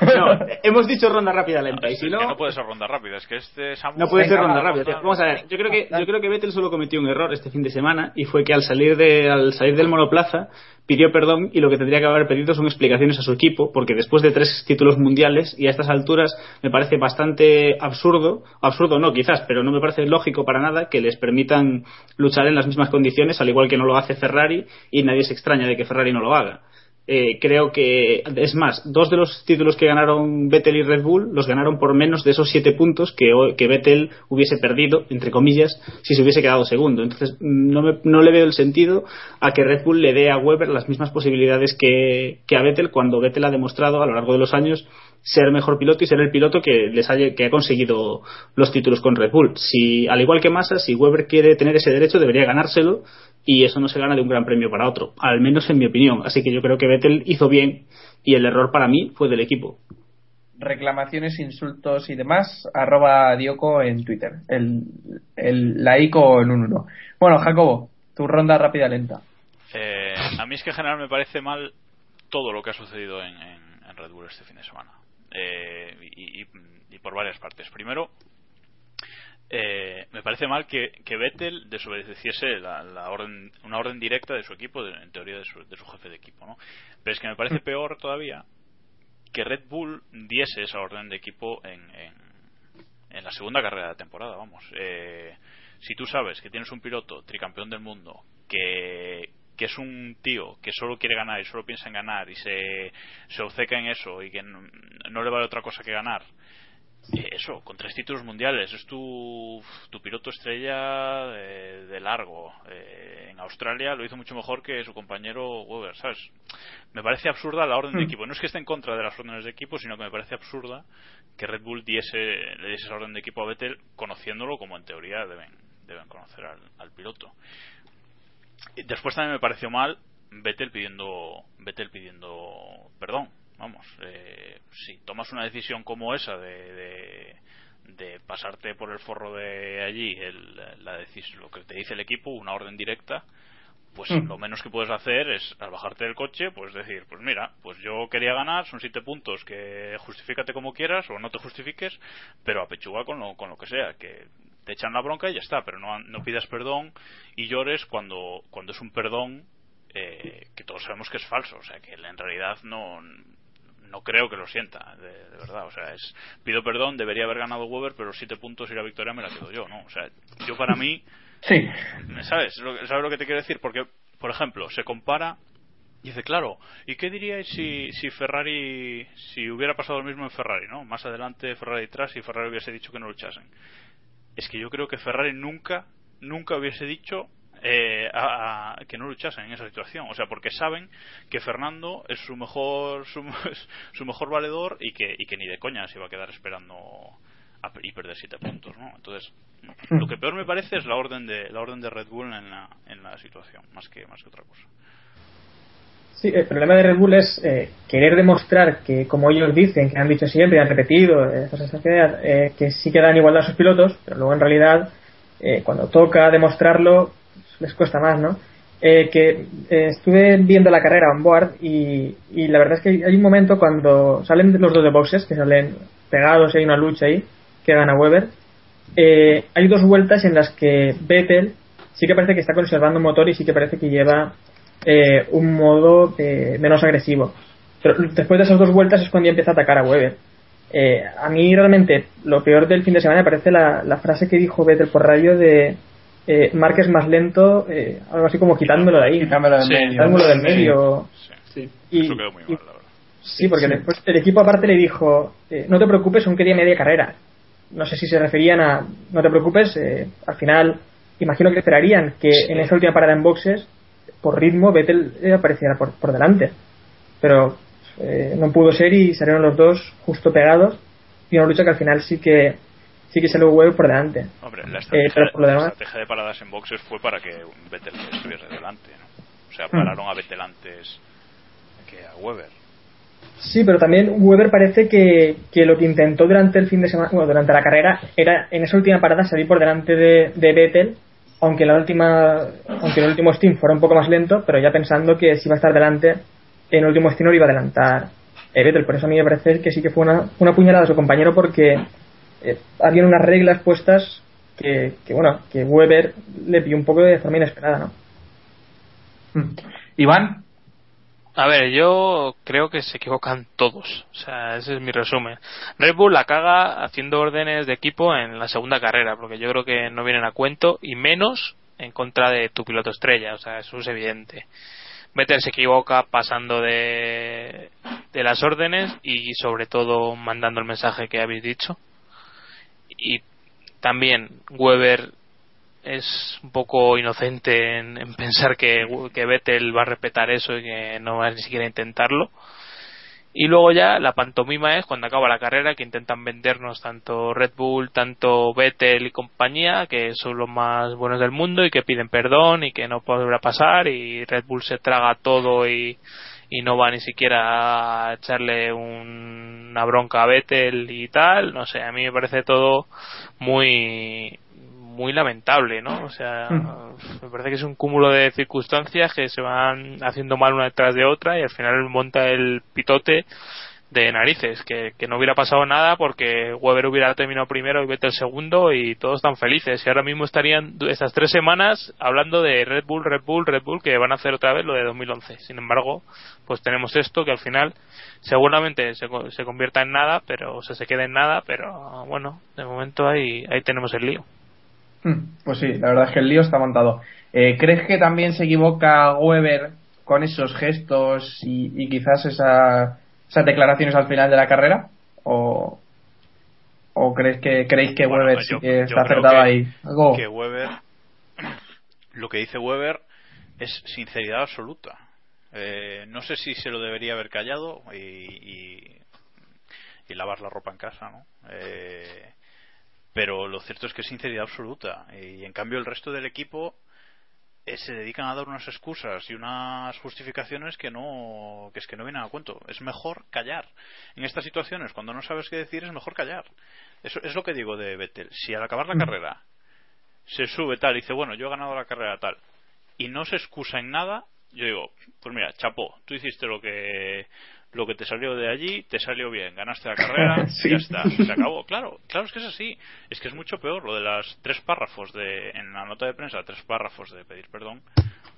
no, hemos dicho ronda rápida lenta y si Es no... que no puede ser ronda rápida es que este Samu- No puede ser ronda va, rápida. tío. Vamos a ver, yo creo que yo creo que Vettel solo cometió un error este fin de semana y fue que al salir de al salir del monoplaza pidió perdón y lo que tendría que haber pedido son explicaciones a su equipo porque después de tres títulos mundiales y a estas alturas me parece bastante absurdo, absurdo no quizás, pero no me parece lógico para nada que les permitan luchar en las mismas condiciones al igual que no lo hace Ferrari y nadie se extraña de que Ferrari no lo haga. Eh, creo que, es más, dos de los títulos que ganaron Vettel y Red Bull los ganaron por menos de esos siete puntos que, que Vettel hubiese perdido, entre comillas, si se hubiese quedado segundo. Entonces, no, me- no le veo el sentido a que Red Bull le dé a Weber las mismas posibilidades que, que a Vettel cuando Vettel ha demostrado a lo largo de los años ser mejor piloto y ser el piloto que les haya, que ha conseguido los títulos con Red Bull. Si, al igual que Massa, si Weber quiere tener ese derecho, debería ganárselo y eso no se gana de un gran premio para otro, al menos en mi opinión. Así que yo creo que Vettel hizo bien y el error para mí fue del equipo. reclamaciones, insultos y demás, arroba Dioco en Twitter. El, el la ICO en un 1. Bueno, Jacobo, tu ronda rápida lenta. Eh, a mí es que en general me parece mal todo lo que ha sucedido en, en- en Red Bull este fin de semana. Eh, y, y- y por varias partes. Primero, eh, me parece mal que, que Vettel desobedeciese la, la orden, una orden directa de su equipo, de- en teoría de su, de su jefe de equipo. ¿no? Pero es que me parece peor todavía que Red Bull diese esa orden de equipo en, en, en la segunda carrera de la temporada, vamos. Eh, si tú sabes que tienes un piloto tricampeón del mundo que, que es un tío que solo quiere ganar y solo piensa en ganar y se, se obceca en eso y que no, no le vale otra cosa que ganar, eh, eso, con tres títulos mundiales, es tu, tu piloto estrella de, de largo. Eh, en Australia lo hizo mucho mejor que su compañero Weber, ¿sabes? Me parece absurda la orden de Mm. equipo. No es que esté en contra de las órdenes de equipo, sino que me parece absurda que Red Bull diese, le diese esa orden de equipo a Vettel, conociéndolo como en teoría deben, deben conocer al, al piloto. Después también me pareció mal Vettel pidiendo, Vettel pidiendo perdón. Vamos, eh, si tomas una decisión como esa de, de, de pasarte por el forro de allí, el, la decis- lo que te dice el equipo, una orden directa, pues Mm. lo menos que puedes hacer es al bajarte del coche pues decir pues mira pues yo quería ganar son siete puntos que justifícate como quieras o no te justifiques pero apechuga con lo con lo que sea que te echan la bronca y ya está pero no no pidas perdón y llores cuando cuando es un perdón eh, que todos sabemos que es falso o sea que en realidad no no creo que lo sienta, de, de verdad. O sea, es pido perdón, debería haber ganado Weber, pero siete puntos y la victoria me la quedo yo, ¿no? O sea, yo para mí, Sí. ¿sabes? Lo- ¿Sabes lo que te quiero decir? Porque, por ejemplo, se compara y dice, claro, ¿y qué diríais si, si Ferrari, si hubiera pasado lo mismo en Ferrari, ¿no? Más adelante Ferrari detrás y Ferrari hubiese dicho que no luchasen. Es que yo creo que Ferrari nunca, nunca hubiese dicho eh, a- que no luchasen en esa situación. O sea, porque saben que Fernando es su mejor, su, su mejor valedor y que, y que ni de coña se iba a quedar esperando a- y perder siete puntos, ¿no? Entonces, lo que peor me parece es la orden de la orden de Red Bull en la, en la situación, más que más que otra cosa. Sí, el problema de Red Bull es eh, querer demostrar que, como ellos dicen, que han dicho siempre y han repetido, eh, eh, que sí que dan igualdad a sus pilotos, pero luego en realidad, eh, cuando toca demostrarlo, les cuesta más, ¿no? Eh, que estuve viendo la carrera on board y, y la verdad es que hay un momento cuando salen los dos de boxes, que salen pegados y hay una lucha ahí, que gana Weber, hay dos vueltas en las que Vettel sí que parece que está conservando un motor y sí que parece que lleva eh, un modo eh, menos agresivo. Pero después de esas dos vueltas es cuando ya empieza a atacar a Weber. Eh, a mí realmente lo peor del fin de semana me parece la, la frase que dijo Vettel por radio de eh, es más lento, eh, algo así como quitándomelo de ahí. Quitármelo del Sí, medio. Del Sí. medio. Sí. Y- Eso quedó muy y- mal, la verdad. Sí, porque después el equipo aparte le dijo, eh, no te preocupes, aún quería media carrera. No sé si se referían a, no te preocupes, eh, al final imagino que esperarían que en esa última parada en boxes, por ritmo, Vettel eh, apareciera por, por delante. Pero eh, no pudo ser y salieron los dos justo pegados y una lucha que al final sí que sí que salió huevo por delante. Hombre, la Eh, estrategia, pero por lo la demás, estrategia de paradas en boxes fue para que Vettel estuviese delante, ¿no? O sea, Hmm. pararon a Vettel antes que a Weber. Sí, pero también Weber parece que, que lo que intentó durante el fin de semana, bueno, durante la carrera, era en esa última parada salir por delante de, de Vettel, aunque la última, aunque el último Steam fuera un poco más lento, pero ya pensando que si iba a estar delante, en el último Steam no lo iba a adelantar eh, Vettel. Por eso a mí me parece que sí que fue una, una puñalada a su compañero porque eh, habían unas reglas puestas que, que, bueno, que Weber le pilló un poco de forma inesperada, ¿no? Mm. Iván, A ver, yo creo que se equivocan todos. O sea, ese es mi resumen. Red Bull la caga haciendo órdenes de equipo en la segunda carrera, porque yo creo que no vienen a cuento, y menos en contra de tu piloto estrella. O sea, eso es evidente. Vettel se equivoca pasando de, de las órdenes y sobre todo mandando el mensaje que habéis dicho. Y también Weber es un poco inocente en, en pensar que, que Vettel va a respetar eso y que no va ni siquiera a intentarlo. Y luego ya la pantomima es cuando acaba la carrera que intentan vendernos tanto Red Bull, tanto Vettel y compañía, que son los más buenos del mundo y que piden perdón y que no podrá pasar y Red Bull se traga todo y, y no va ni siquiera a echarle un- una bronca a Vettel y tal. No sé, a mí me parece todo muy muy lamentable, ¿no? O sea, me parece que es un cúmulo de circunstancias que se van haciendo mal una detrás de otra y al final monta el pitote de narices, que, que no hubiera pasado nada porque Weber hubiera terminado primero y Vettel segundo y todos tan felices. Y ahora mismo estarían estas tres semanas hablando de Red Bull, Red Bull, Red Bull, que van a hacer otra vez lo de 2011. Sin embargo, pues tenemos esto que al final seguramente se, se convierta en nada, pero o sea, se queda en nada, pero bueno, de momento ahí, ahí tenemos el lío. Hmm, Pues sí, la verdad es que el lío está montado. Eh, ¿Crees que también se equivoca Weber con esos gestos y, y quizás esa- esas declaraciones al final de la carrera? ¿O, o crees que creéis que Bueno, Weber yo- sí que yo está acertado que- ahí? Algo- que Weber lo que dice Weber es sinceridad absoluta Eh, no sé si se lo debería haber callado y, y, y lavar la ropa en casa no Eh, pero lo cierto es que es sinceridad absoluta. Y en cambio el resto del equipo eh, se dedican a dar unas excusas y unas justificaciones que no que es que no vienen a cuento. Es mejor callar. En estas situaciones cuando no sabes qué decir es mejor callar. Eso es lo que digo de Vettel. Si al acabar la carrera se sube tal y dice bueno yo he ganado la carrera tal y no se excusa en nada yo digo pues mira chapó tú hiciste lo que lo que te salió de allí te salió bien ganaste la carrera Sí. y ya está se acabó. Claro claro es que es así. Es que es mucho peor lo de las tres párrafos de en la nota de prensa tres párrafos de pedir perdón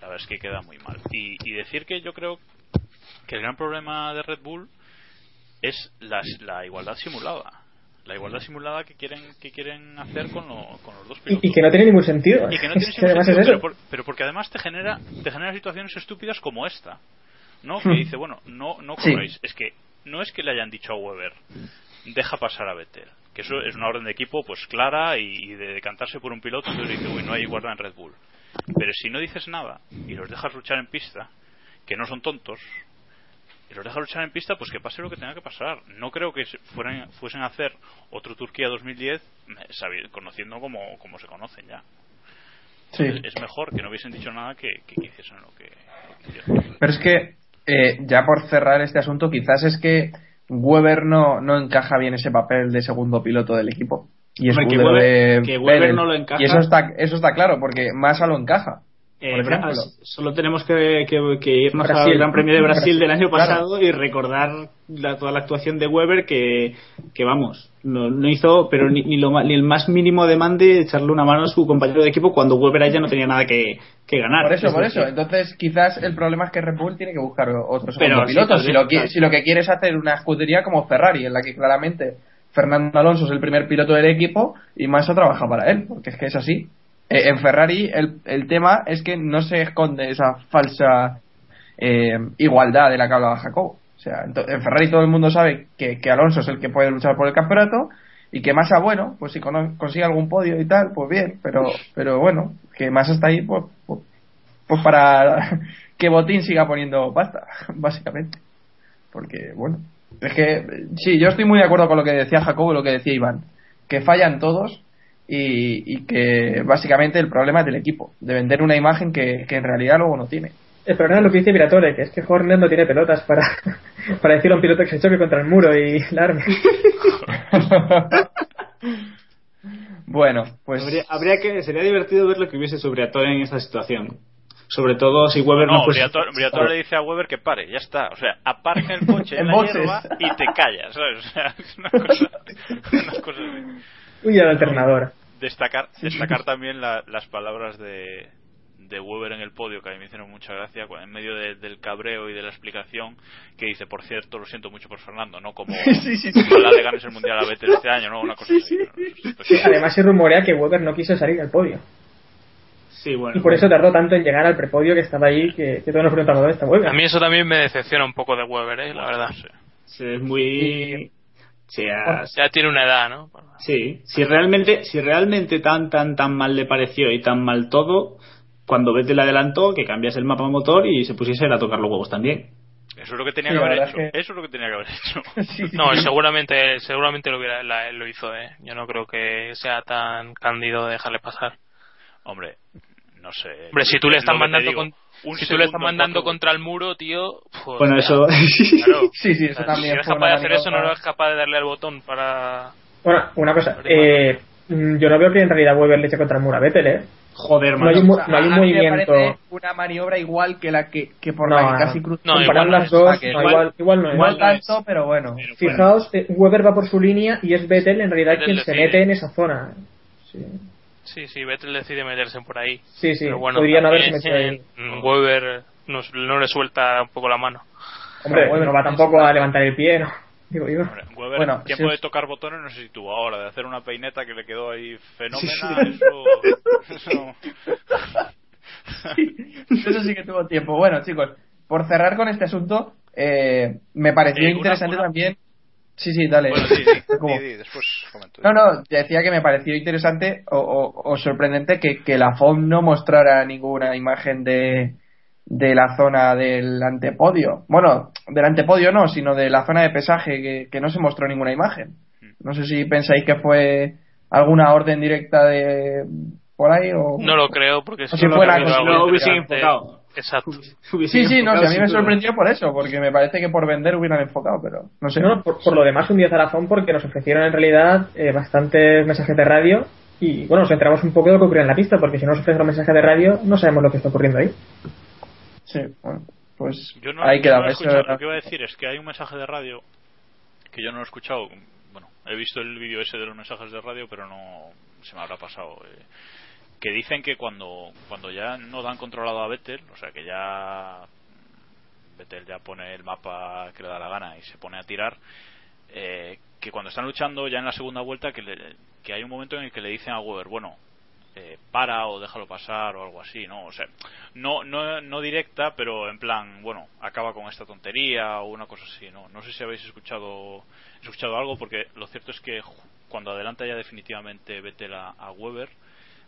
la verdad es que queda muy mal. Y, y decir que yo creo que el gran problema de Red Bull es las- la igualdad simulada. La igualdad simulada que quieren que quieren hacer con, lo- con los dos pilotos Y, y que no tiene ningún sentido. y que no tiene además sentido, es pero, por- pero porque además te genera te genera situaciones estúpidas como esta no Hmm. que dice bueno no no Sí. corréis es que no es que le hayan dicho a Weber deja pasar a Vettel que eso es una orden de equipo pues clara y, y de decantarse por un piloto entonces dice uy no hay igualdad en Red Bull pero si no dices nada y los dejas luchar en pista que no son tontos y los dejas luchar en pista, pues que pase lo que tenga que pasar. No creo que fueran, fuesen a hacer otro Turquía 2010 eh, sabi- conociendo como, como se conocen ya. Sí. Es mejor que no hubiesen dicho nada que, que hiciesen lo que, lo que hicieron. Pero es que, eh, ya por cerrar este asunto, quizás es que Weber no, no encaja bien ese papel de segundo piloto del equipo. Y Hombre, que Weber- que Weber no lo encaja. Y eso está, eso está claro, porque Massa lo encaja. Eh, solo tenemos que, que- que irnos Brasil. al Gran Premio de Brasil del año Claro. pasado y recordar la- toda la actuación de Weber que, que vamos, no, no hizo pero ni, ni, lo, ni el más mínimo demande de echarle una mano a su compañero de equipo cuando Weber allá no tenía nada que, que ganar. Por eso, Es por decir, eso. Entonces, quizás el problema es que Red Bull tiene que buscar otro segundo Pero sí, piloto. tal si, vez, lo, qui- claro. si lo que quiere es hacer una escudería como Ferrari, en la que claramente Fernando Alonso es el primer piloto del equipo y Massa trabaja para él, porque es que es así. Eh, en Ferrari el, el tema es que no se esconde esa falsa eh, igualdad de la que hablaba Jacob. O sea, en Ferrari todo el mundo sabe que, que Alonso es el que puede luchar por el campeonato y que Massa, bueno, pues si consigue algún podio y tal, pues bien, pero, pero bueno, que Massa está ahí pues, pues, pues para que Botín siga poniendo pasta, básicamente. Porque, bueno, es que sí, yo estoy muy de acuerdo con lo que decía Jacobo y lo que decía Iván, que fallan todos y, y que básicamente el problema es del equipo, de vender una imagen que, que en realidad luego no tiene. El problema es lo que dice Viratore, que es que Horner no tiene pelotas para, para decirle a un piloto que se choque contra el muro y larme. bueno, pues habría, habría que, sería divertido ver lo que hubiese sobre Briatore en esta situación. Sobre todo si Weber no, no, fuese- Briatore, Briatore le dice a Weber que pare, ya está. O sea, aparca el coche en, En la hierba y te callas, ¿sabes? O sea, es una cosa, una cosa así. Uy, el alternador. Destacar, destacar también la- las palabras de, de Weber en el podio, que a mí me hicieron mucha gracia, en medio de- del cabreo y de la explicación, que dice, por cierto, lo siento mucho por Fernando, ¿no? Como, Sí, sí, le ganes el Mundial a Vettel este año, ¿no? Una cosa así. Pues Sí, además se rumorea que Weber no quiso salir al podio. Sí, bueno. Y por eso tardó tanto en llegar al prepodio que estaba ahí, que, que todos nos preguntamos dónde está Weber. A mí eso también me decepciona un poco de Weber, ¿eh? la verdad. Sí, es muy... Sí, a- Ya tiene una edad, ¿no? Sí, si realmente, si realmente tan, tan, tan mal le pareció y tan mal todo, cuando Vettel adelantó, que cambiase el mapa motor y se pusiese a tocar los huevos también. Eso es lo que tenía Sí, que haber hecho. que- Eso es lo que tenía que haber hecho. Sí, No, seguramente, seguramente lo hubiera, la- lo hizo, ¿eh? Yo no creo que sea tan cándido de dejarle pasar. Hombre, no sé. Hombre, si tú le Es estás mandando, con- Un si tú le estás mandando cuatro- contra el muro, tío. pues, Bueno, ya. eso... Claro. Sí, sí, O eso sea, también Si eres capaz de hacer eso, no maniobra. eres capaz de darle al botón para. Bueno, una cosa, eh, mm, yo no veo que en realidad Weber le eche contra el muro a Vettel, ¿eh? Joder, No hay un, no hay un me movimiento. una maniobra igual que la que, que por No, la que no. casi cruzó. No, igual no las dos, no, igual- igual, igual no es. igual No no tanto, pero bueno. Pero bueno. Fijaos, eh, Weber va por su línea y es Vettel en realidad Vettel quien se mete en esa zona. Sí, Sí, sí, Vettel decide meterse por ahí. sí, sí. pero bueno, podría no haberse metido ahí. Weber nos- no le suelta un poco la mano. Hombre, Weber no va tampoco a levantar el pie, ¿no? Digo yo. Hombre, Weber, Bueno, ¿quién si puede os- tocar botones? No sé si tuvo ahora, de hacer una peineta que le quedó ahí fenómena. Sí, Eso, eso- Eso sí que tuvo tiempo. Bueno, chicos, por cerrar con este asunto, eh, me pareció Eh, una- interesante una- también. Sí, sí, dale. Bueno, sí, sí, ¿Cómo? di, di, después comento. No, no, decía que me pareció interesante o, o- o sorprendente que, que la FOM no mostrara ninguna imagen de, de la zona del antepodio. Bueno, del antepodio no, sino de la zona de pesaje, que, que no se mostró ninguna imagen. No sé si pensáis que fue alguna orden directa de por ahí o... No lo creo, porque O si no, no hubiesen enfocado. Exacto. Sí, sí, no, si a mí me sorprendió por eso, porque me parece que por vender hubieran enfocado, pero no sé. No, por, por lo demás, un 10 a FON porque nos ofrecieron en realidad eh, bastantes mensajes de radio y bueno, nos enteramos un poco de lo que ocurría en la pista, porque si no nos ofrecen los mensajes de radio, no sabemos lo que está ocurriendo ahí. Sí, bueno, pues Yo no, ahí yo quedaba no Lo que iba a decir es que hay un mensaje de radio que yo no he escuchado. Bueno, he visto el vídeo ese de los mensajes de radio, pero no se me habrá pasado. eh, que dicen que cuando cuando ya no dan controlado a Vettel, o sea que ya Vettel ya pone el mapa que le da la gana y se pone a tirar, eh, que cuando están luchando ya en la segunda vuelta que, le- que hay un momento en el que le dicen a Weber, bueno, eh, para o déjalo pasar o algo así, ¿no? O sea, no, no, no directa, pero en plan, bueno, acaba con esta tontería o una cosa así, ¿no? No sé si habéis escuchado, escuchado algo, porque lo cierto es que cuando adelanta ya definitivamente Vettel a, a Weber,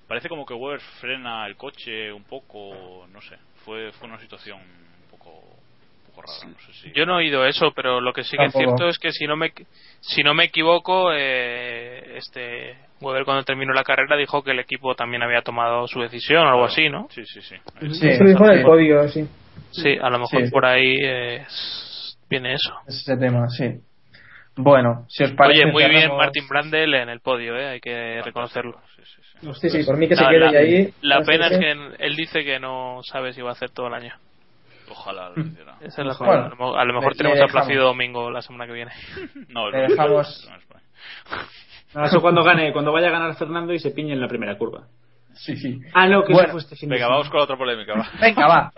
parece como que Weber frena el coche un poco, no sé, fue, fue una situación un poco, un poco rara, no sé si... Yo no he oído eso, pero lo que sí que es cierto es que si no me si no me equivoco, eh, este Weber cuando terminó la carrera dijo que el equipo también había tomado su decisión o algo así, ¿no? Sí, sí, sí. Sí, Eso lo dijo en el sí. podio, sí. Sí, a lo mejor Sí, sí. por ahí eh, viene eso. Ese tema, sí. Bueno, si os parece. Oye, muy bien cerramos- Martin Brandel en el podio, eh, hay que reconocerlo. Sí, sí, sí. Sí, sí, por mí que se La- quede la- ahí. La pena es que- que él dice que no sabe si va a hacer todo el año. Ojalá lo hiciera. Esa es la Bueno, pena. A lo mo- a lo mejor le- tenemos le a. Domingo la semana que viene. No, Le no, dejamos- no, no, no, Eso cuando gane, cuando vaya a ganar Fernando y se piñe en la primera curva. Sí, sí. Ah, no, que Bueno, eso fue este fin Venga, vamos con la otra polémica, va. Venga, va.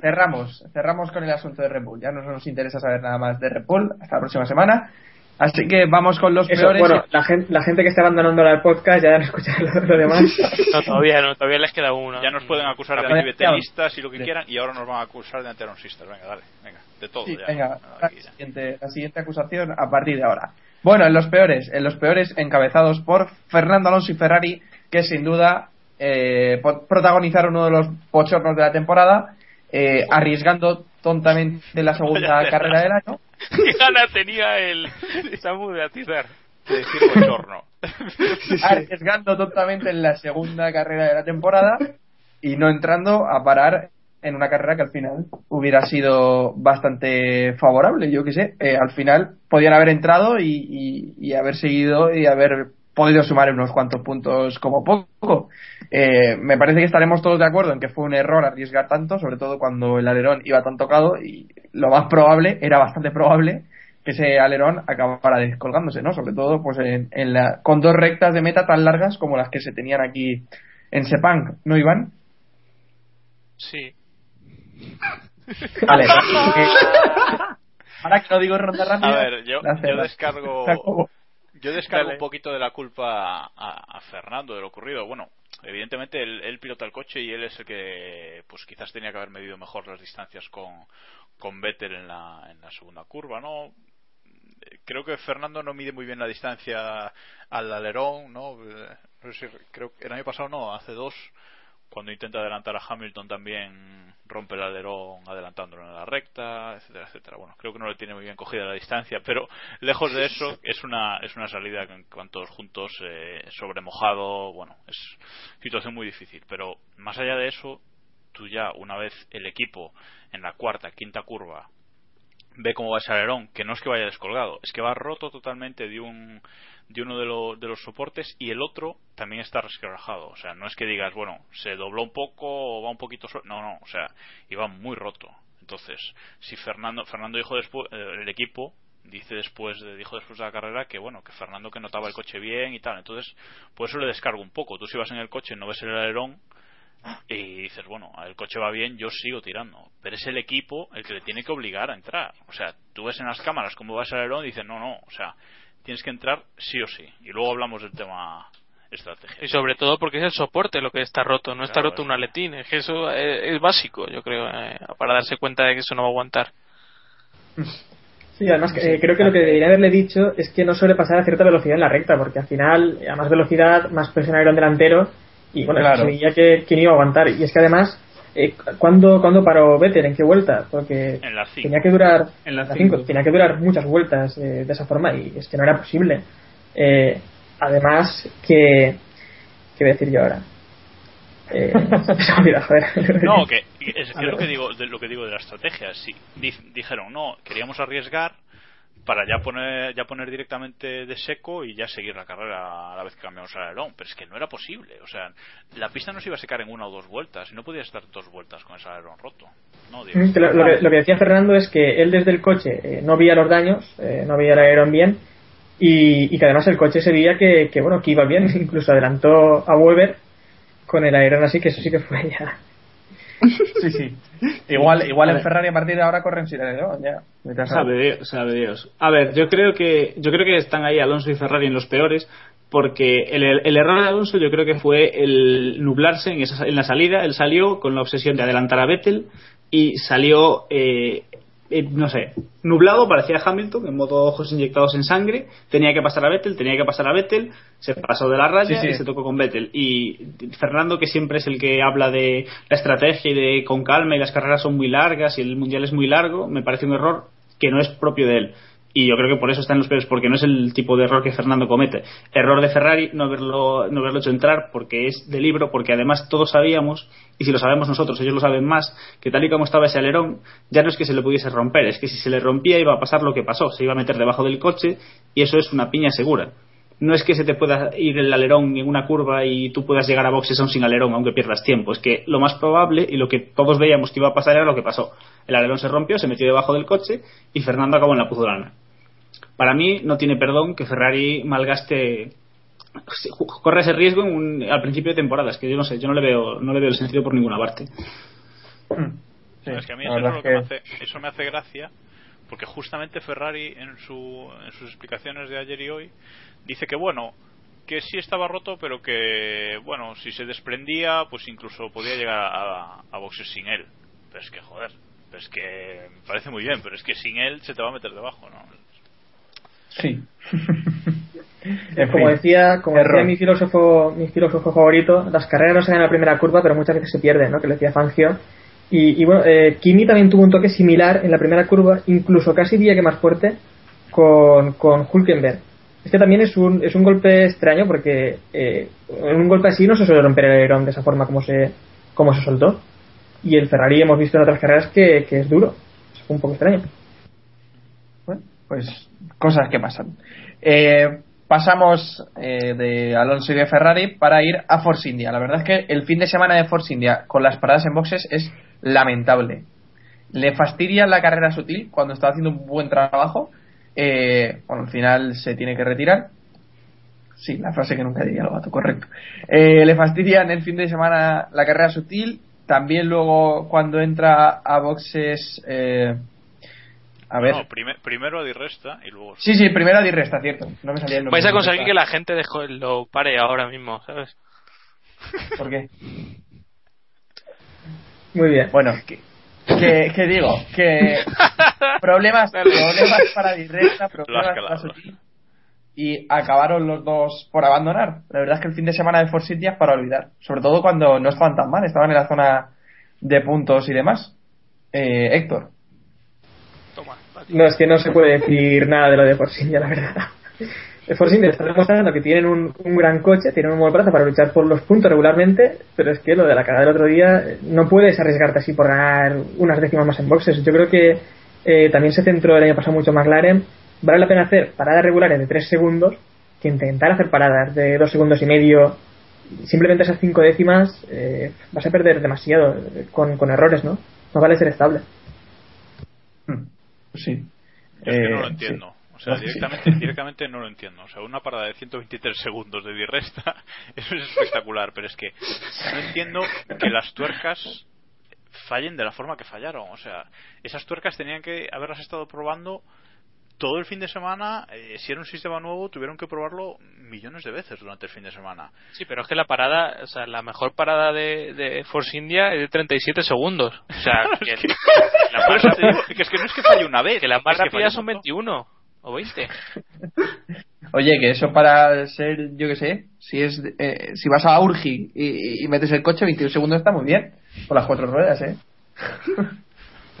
Cerramos. Cerramos con el asunto de Red Bull. Ya no nos interesa saber nada más de Red Bull hasta la próxima semana. Así que vamos con los Eso, peores. bueno, la gente, la gente que está abandonando el podcast ya no escucha lo, lo demás. No, todavía no, todavía les queda uno. Ya nos pueden acusar de antibetelistas y lo que Sí. quieran, y ahora nos van a acusar de antiaronsistas. Venga, dale, venga, de todo Sí, ya. venga, la ya. siguiente, la siguiente acusación a partir de ahora. Bueno, en los peores, en los peores encabezados por Fernando Alonso y Ferrari, que sin duda eh, protagonizaron uno de los pochornos de la temporada, eh, arriesgando tontamente la segunda carrera del año. Qué gana tenía el Samu de atizar. De decir bochorno. arriesgando tontamente en la segunda carrera de la temporada y no entrando a parar en una carrera que al final hubiera sido bastante favorable, yo que sé. Eh, al final podían haber entrado y, y- y haber seguido y haber podido sumar unos cuantos puntos como poco. Eh, me parece que estaremos todos de acuerdo en que fue un error arriesgar tanto, sobre todo cuando el alerón iba tan tocado y lo más probable, era bastante probable, que ese alerón acabara descolgándose, ¿no? Sobre todo pues en, en la, con dos rectas de meta tan largas como las que se tenían aquí en Sepang, ¿no, Iván? Sí. Vale. eh, ahora que no digo ronda rápida. A ver, yo, yo descargo. Yo descargo Dale. un poquito de la culpa a, a Fernando de lo ocurrido. Bueno, evidentemente él, él pilota el coche y él es el que, pues quizás tenía que haber medido mejor las distancias con, con Vettel en la, en la segunda curva, ¿no? Creo que Fernando no mide muy bien la distancia al alerón, ¿no? Eh, No sé si, creo que el año pasado no, hace dos, cuando intenta adelantar a Hamilton también rompe el alerón adelantándolo en la recta, etcétera, etcétera. Bueno, creo que no le tiene muy bien cogida la distancia, pero lejos de eso es una es una salida con todos juntos eh, sobre mojado, bueno, es situación muy difícil, pero más allá de eso, tú ya una vez el equipo en la cuarta, quinta curva ve cómo va ese alerón, que no es que vaya descolgado, es que va roto totalmente de un de uno de, lo- de los soportes y el otro también está resquebrajado. O sea, no es que digas, bueno, se dobló un poco o va un poquito suelto. No, no, o sea, iba muy roto. Entonces, si Fernando, Fernando dijo después, eh, el equipo dice después de, dijo después de la carrera que bueno que Fernando que notaba el coche bien y tal entonces por eso le descargo un poco tú si vas en el coche no ves el alerón y dices, bueno, el coche va bien, yo sigo tirando. Pero es el equipo el que le tiene que obligar a entrar. O sea, tú ves en las cámaras cómo va ese alerón y dices, no, no, o sea, tienes que entrar sí o sí. Y luego hablamos del tema estrategia. Y sobre todo porque es el soporte lo que está roto, no está roto es un aletín. Es que eso es, es básico, yo creo, eh, para darse cuenta de que eso no va a aguantar. Sí, además eh, creo que lo que debería haberle dicho es que no suele pasar a cierta velocidad en la recta, porque al final, a más velocidad, más presión aerón delantero, y bueno, Claro. se veía que, que iba a aguantar. Y es que además, eh, ¿cuándo, ¿cuándo paró Vettel? ¿En qué vuelta? Porque En la 5. tenía que durar En la la cinco. cinco, tenía que durar muchas vueltas eh, de esa forma y es que no era posible. Eh, además, que. ¿Qué voy a decir yo ahora? Eh, se me ha olvidado, joder. No, que es, que es lo que digo de lo que digo de la estrategia. Si di- dijeron, no, queríamos arriesgar para ya poner ya poner directamente de seco y ya seguir la carrera a la vez que cambiamos el alerón, pero es que no era posible, o sea, la pista no se iba a secar en una o dos vueltas, y no podías estar dos vueltas con ese alerón roto. No. Mm, lo, lo que, lo que decía Fernando es que él desde el coche eh, no veía los daños, eh, no veía el aerón bien y, y que además el coche se veía que, que, bueno que iba bien, incluso adelantó a Weber con el aerón así que eso sí que fue ya. Sí, sí. Igual, igual en Ferrari a partir de ahora corren sin alerón, ya. A. Sabe Dios, sabe Dios. A ver, yo creo que yo creo que están ahí Alonso y Ferrari en los peores porque el, el error de Alonso yo creo que fue el nublarse en, esa, en la salida. Él salió con la obsesión de adelantar a Vettel y salió, eh, eh, no sé, nublado, parecía Hamilton, en modo ojos inyectados en sangre. Tenía que pasar a Vettel, tenía que pasar a Vettel, se pasó de la raya Sí, sí. y se tocó con Vettel. Y Fernando, que siempre es el que habla de la estrategia y de con calma y las carreras son muy largas y el mundial es muy largo, me parece un error que no es propio de él. Y yo creo que por eso está en los peores, porque no es el tipo de error que Fernando comete. Error de Ferrari no haberlo, no haberlo hecho entrar porque es de libro, porque además todos sabíamos, y si lo sabemos nosotros, ellos lo saben más, que tal y como estaba ese alerón, ya no es que se le pudiese romper, es que si se le rompía iba a pasar lo que pasó, se iba a meter debajo del coche y eso es una piña segura. No es que se te pueda ir el alerón en una curva y tú puedas llegar a boxes aún sin alerón, aunque pierdas tiempo. Es que lo más probable y lo que todos veíamos que iba a pasar era lo que pasó. El alerón se rompió, se metió debajo del coche y Fernando acabó en la puzolana. Para mí no tiene perdón que Ferrari malgaste corre ese riesgo en un- al principio de temporada. Es que yo no sé, yo no le veo, no le veo el sentido por ninguna parte. Sí, No, es que a mí eso, es verdad lo es que me hace, eso me hace gracia porque justamente Ferrari en, su, en sus explicaciones de ayer y hoy dice que bueno que sí estaba roto pero que bueno si se desprendía pues incluso podía llegar a, a boxes sin él. Pero es que joder pero es que me parece muy bien pero es que sin él se te va a meter debajo no Sí. Como decía, como decía mi filósofo, mi filósofo favorito, las carreras no se ganan en la primera curva, pero muchas veces se pierden, ¿no? Que le decía Fangio. Y, y bueno, eh, Kimi también tuvo un toque similar en la primera curva, incluso casi diría que más fuerte, con, con Hulkenberg. Este también es un, es un golpe extraño porque eh, en un golpe así no se suele romper el alerón de esa forma como se, como se soltó. Y el Ferrari hemos visto en otras carreras que, que es duro. Es un poco extraño. Bueno, pues cosas que pasan. Eh, pasamos eh, de Alonso y de Ferrari para ir a Force India. La verdad es que el fin de semana de Force India con las paradas en boxes es lamentable. Le fastidia la carrera sutil cuando está haciendo un buen trabajo. Eh, bueno, al final se tiene que retirar. Sí, la frase que nunca diría el gato, correcto. Eh, le fastidia en el fin de semana la carrera sutil. También luego cuando entra a boxes... A ver. No, prime- primero a Di Resta y luego Sí, sí, primero a Di Resta, cierto. No me salía el nombre. Vais a conseguir que la gente dejo- lo pare ahora mismo, ¿sabes? ¿Por qué? Muy bien. Bueno, que, que, que digo, que problemas, problemas para Di Resta, problemas Las para. Sutil, y acabaron los dos por abandonar. La verdad es que el fin de semana de Force India es para olvidar. Sobre todo cuando no estaban tan mal, estaban en la zona de puntos y demás. Eh, Héctor. No, es que no se puede decir nada de lo de Force India, la verdad. Force India está demostrando que tienen un, un gran coche, tienen un buen brazo para luchar por los puntos regularmente, pero es que lo de la carrera del otro día, no puedes arriesgarte así por ganar unas décimas más en boxes. Yo creo que eh, también se centró el año pasado mucho McLaren. Vale la pena hacer paradas regulares de 3 segundos que intentar hacer paradas de 2 segundos y medio. Simplemente esas 5 décimas eh, vas a perder demasiado eh, con, con errores, ¿no? No vale ser estable. Sí. Yo es que no lo Eh, entiendo. sí. O sea, Sí. directamente, directamente no lo entiendo. O sea, una parada de 123 segundos de diresta, eso es espectacular, pero es que no entiendo que las tuercas fallen de la forma que fallaron. O sea, esas tuercas tenían que haberlas estado probando todo el fin de semana. eh, si era un sistema nuevo, tuvieron que probarlo millones de veces durante el fin de semana. Sí, pero es que la parada, o sea, la mejor parada de, de Force India es de 37 segundos. O sea, que la más eso te rápida, digo que es que no es que falle una vez, que las más es que rápidas falla son un montón. 21 o 20. Oye, que eso para ser, yo que sé, si es eh, si vas a Urgi y, y metes el coche, 21 segundos está muy bien. Con las cuatro ruedas, ¿eh?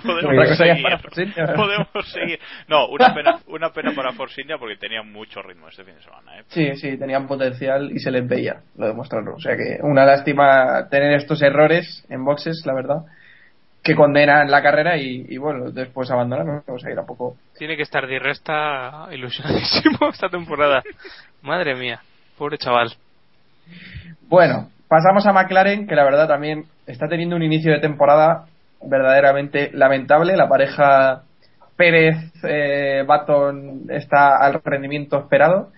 Podemos seguir. para. Podemos seguir. No, una pena, una pena para Force India porque tenía mucho ritmo este fin de semana. ¿eh? Sí, sí, tenían potencial y se les veía, lo demostraron. O sea que una lástima tener estos errores en boxes, la verdad, que condenan la carrera y, y bueno, después abandonan. O sea, que tampoco. Tiene que estar Di Resta ilusionadísimo esta temporada. Madre mía, pobre chaval. Bueno, pasamos a McLaren, que la verdad también está teniendo un inicio de temporada verdaderamente lamentable. La pareja Pérez-Baton está al rendimiento esperado.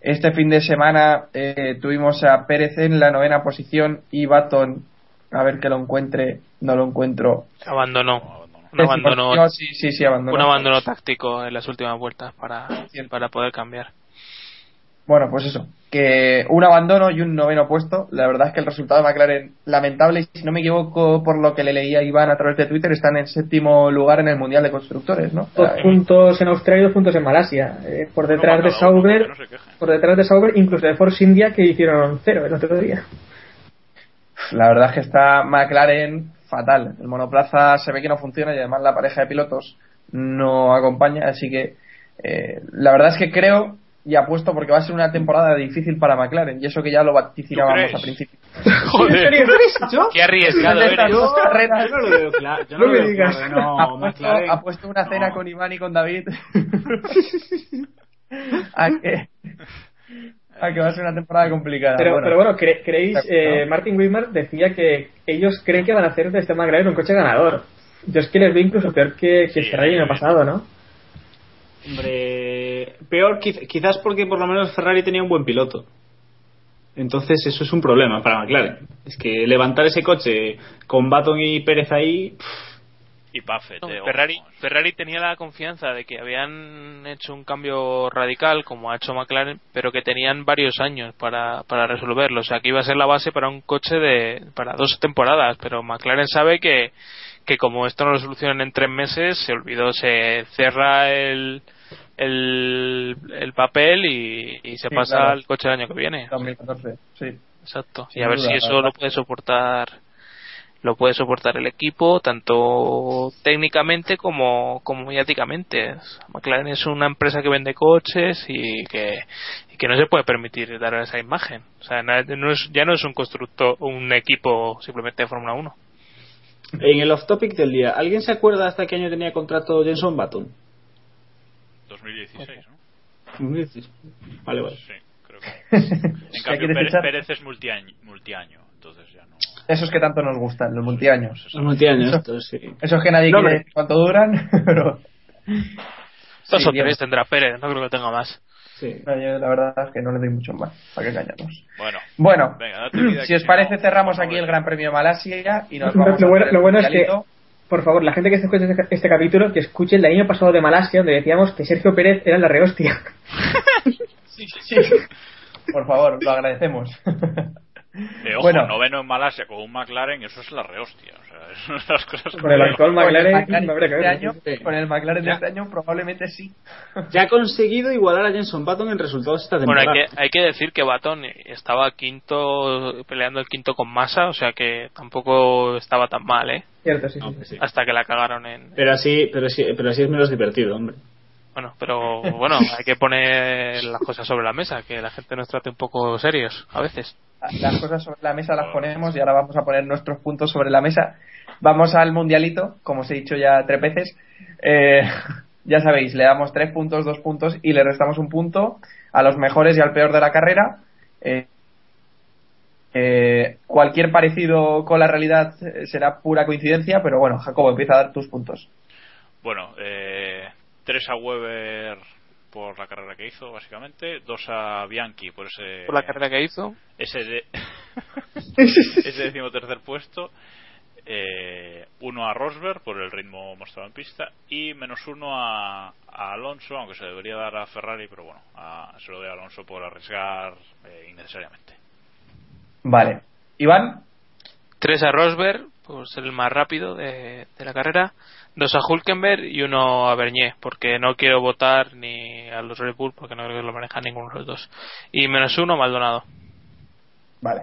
Este fin de semana eh, tuvimos a Pérez en la novena posición y Baton, a ver que lo encuentre, no lo encuentro. Abandonó. Un abandono, sí, sí, sí, abandonó. un abandono táctico en las últimas vueltas para, para poder cambiar. Bueno, pues eso, que un abandono y un noveno puesto. La verdad es que el resultado de McLaren lamentable. Y si no me equivoco, por lo que le leía a Iván a través de Twitter, están en séptimo lugar en el Mundial de Constructores, ¿no? Dos puntos en Australia y dos puntos en Malasia. Eh, por detrás de Sauber, por detrás de Sauber, incluso de Force India que hicieron cero el otro día. La verdad es que está McLaren fatal. El monoplaza se ve que no funciona y además la pareja de pilotos no acompaña. Así que eh, la verdad es que creo y apuesto porque va a ser una temporada difícil para McLaren. Y eso que ya lo vaticinábamos crees? a principio. Joder, ¿Yo? qué arriesgado eres. dos carreras. Yo no lo veo claro. Yo no, No me veo digas. claro, no, McLaren. una cena No. con Iván y con David. a, que, a que va a ser una temporada complicada. Pero Bueno, pero bueno, cre- creéis, eh, Martin Whitmer decía que ellos creen que van a hacer de este McLaren un coche ganador. Yo es que les veo incluso peor que, que Sí, Ferrari el año sí. pasado, ¿no? Hombre, peor quiz- quizás porque por lo menos Ferrari tenía un buen piloto. Entonces eso es un problema para McLaren. Es que levantar ese coche con Baton y Pérez ahí... pff, Y Buffett, No, eh, Ferrari. Ferrari tenía la confianza de que habían hecho un cambio radical como ha hecho McLaren, pero que tenían varios años para, para resolverlo. O sea, que iba a ser la base para un coche de para dos temporadas, pero McLaren sabe que, que como esto no lo solucionan en tres meses, se olvidó, se cerra el, el, el papel y, y se Sí, pasa claro. al coche el año que viene. 2014, sí. Exacto. Sin y a ver duda, si eso lo puede soportar lo puede soportar el equipo tanto técnicamente como, como mediáticamente. McLaren es una empresa que vende coches y que, y que no se puede permitir dar esa imagen. O sea, no es, ya no es un constructor, un equipo simplemente de Fórmula 1. En el off-topic del día, ¿alguien se acuerda hasta qué año tenía contrato Jenson Button? 2016, ¿no? Vale, vale. Sí, creo que. En ¿Ya cambio, Pérez? Pérez es multiaño, multiaño, entonces ya no. Esos que tanto nos gustan, los multiaños. Los multiaños, estos, sí. Esos que nadie No, quiere cuánto duran, pero. Dos Sí, o tres tendrá Pérez, no creo que tenga más. Sí. No, yo la verdad es que no le doy mucho más, para que engañarnos. Bueno, Bueno, Venga, date vida, si os parece no, cerramos aquí el Gran Premio de Malasia y nos vamos lo a bueno- lo bueno es que-. Por favor, la gente que escuche este, este capítulo, que escuche el año pasado de Malasia, donde decíamos que Sergio Pérez era la rehostia. Sí, Por favor, lo agradecemos. Eh, ojo, Bueno. noveno en Malasia con un McLaren, eso es la rehostia. O sea, es una de las cosas que Con el actual Con el McLaren, de este año, con el McLaren de este año probablemente sí. Ya ha conseguido igualar a Jenson Button en resultados esta Bueno, temporada. hay que, hay que decir que Baton estaba quinto, peleando el quinto con Massa, o sea que tampoco estaba tan mal, ¿eh? Cierto, sí, sí. Hasta que la cagaron en, Pero así, pero sí, pero así es menos divertido, hombre. Bueno, pero bueno, hay que poner las cosas sobre la mesa, que la gente nos trate un poco serios a veces. Las cosas sobre la mesa las ponemos y ahora vamos a poner nuestros puntos sobre la mesa. Vamos al mundialito, como os he dicho ya tres veces. Eh, ya sabéis, le damos tres puntos, dos puntos y le restamos un punto a los mejores y al peor de la carrera. Eh, eh, cualquier parecido con la realidad será pura coincidencia, pero bueno, Jacobo, empieza a dar tus puntos. Bueno, eh, tres a Weber por la carrera que hizo, básicamente. Dos a Bianchi por ese. Por la carrera que hizo. Ese, de, ese decimotercer puesto. Eh, uno a Rosberg por el ritmo mostrado en pista. Y menos uno a, a Alonso, aunque se debería dar a Ferrari, pero bueno, a- se lo doy a Alonso por arriesgar eh, innecesariamente. Vale. Iván, Tres a Rosberg, por ser el más rápido de, de la carrera. Dos a Hulkenberg y uno a Bernier, porque no quiero votar ni a los Red Bull, porque no creo que lo manejan ninguno de los dos. Y menos uno a Maldonado. vale.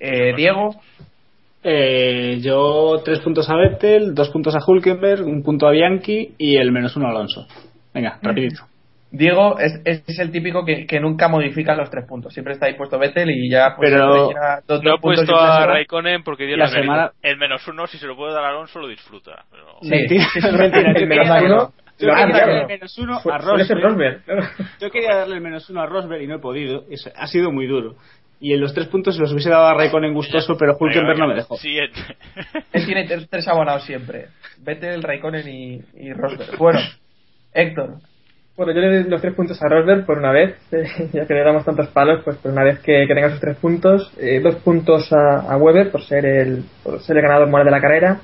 Eh, Diego, Eh, yo tres puntos a Vettel, dos puntos a Hulkenberg, un punto a Bianchi y el menos uno a Alonso. Venga, rapidito. Diego es, es el típico que, que nunca modifica los tres puntos. Siempre está ahí puesto Vettel y ya pues Pero dos, No he puesto a. Raikkonen porque dio La la semana- El menos uno, si se lo puede dar a Alonso, lo disfruta. Pero... Sí. Mentira, Sí, sí, mentira. el Yo menos quería uno. darle- yo quería darle el menos uno a Rosberg. Rosberg. claro. Yo quería darle el menos uno a Rosberg y no he podido. Es- ha sido muy duro. Y en los tres puntos se los hubiese dado a Raikkonen gustoso, pero Hulkenberg no me dejó. Siguiente. Él tiene tres, tres abonados siempre. Vettel, Raikkonen y, y Rosberg. Bueno, Héctor, Bueno, yo le doy los tres puntos a Rosberg por una vez, eh, ya que le damos tantos palos, pues por una vez que, que tenga sus tres puntos. Eh, dos puntos a, a Weber por ser el por ser el ganador moral de la carrera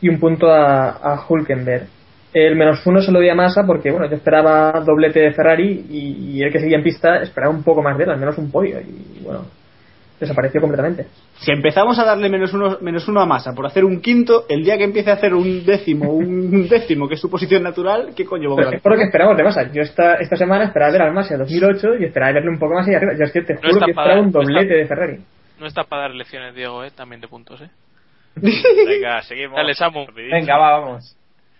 y un punto a, a Hulkenberg. El menos uno se lo di a Massa porque, bueno, yo esperaba doblete de Ferrari y, y el que seguía en pista esperaba un poco más de él, al menos un podio. Y bueno, desapareció completamente. Si empezamos a darle menos uno, menos uno a Massa por hacer un quinto, el día que empiece a hacer un décimo, un décimo, que es su posición natural, ¿qué coño vamos Pero a es por lo que esperamos de Massa. Yo esta, esta semana esperaba ver al Massa 2008 y esperaba verle un poco más allá arriba. Yo es que te juro está que para- esperaba un no está- doblete de Ferrari. No está para dar lecciones, Diego, ¿eh? también de puntos. ¿eh? Venga, seguimos. Dale, Samu. Venga, va, vamos.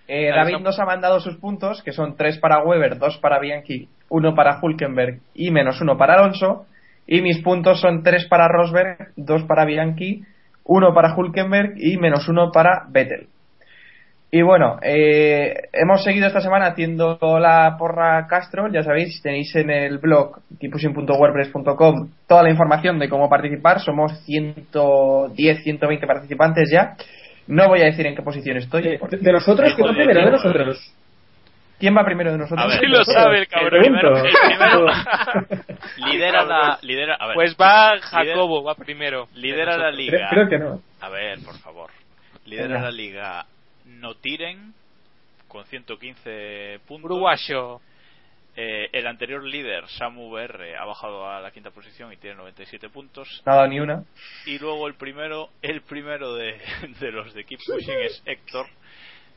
Eh, Dale, David Sam. nos ha mandado sus puntos, que son tres para Weber, dos para Bianchi, uno para Hulkenberg y menos uno para Alonso. Y mis puntos son tres para Rosberg, dos para Bianchi, uno para Hulkenberg y menos uno para Vettel. Y bueno, eh, hemos seguido esta semana haciendo la porra Castro, ya sabéis, tenéis en el blog kipusin.wordpress.com toda la información de cómo participar, somos 110, 120 participantes ya. No voy a decir en qué posición estoy. Eh, de, de nosotros, que va de nosotros. ¿Quién va primero de nosotros? A ver, Sí lo sabe el cabrón. El primero lidera la lidera, a ver, Pues va Jacobo, va primero. lidera la Creo, liga. creo que no. A ver, por favor. Lidera Venga. la liga No Tiren con 115 puntos. Uruguayo. Eh, el anterior líder, Samu VR, ha bajado a la quinta posición y tiene 97 puntos. Dado ni una. Y luego el primero, el primero de, de los de Keep Pushing es Héctor.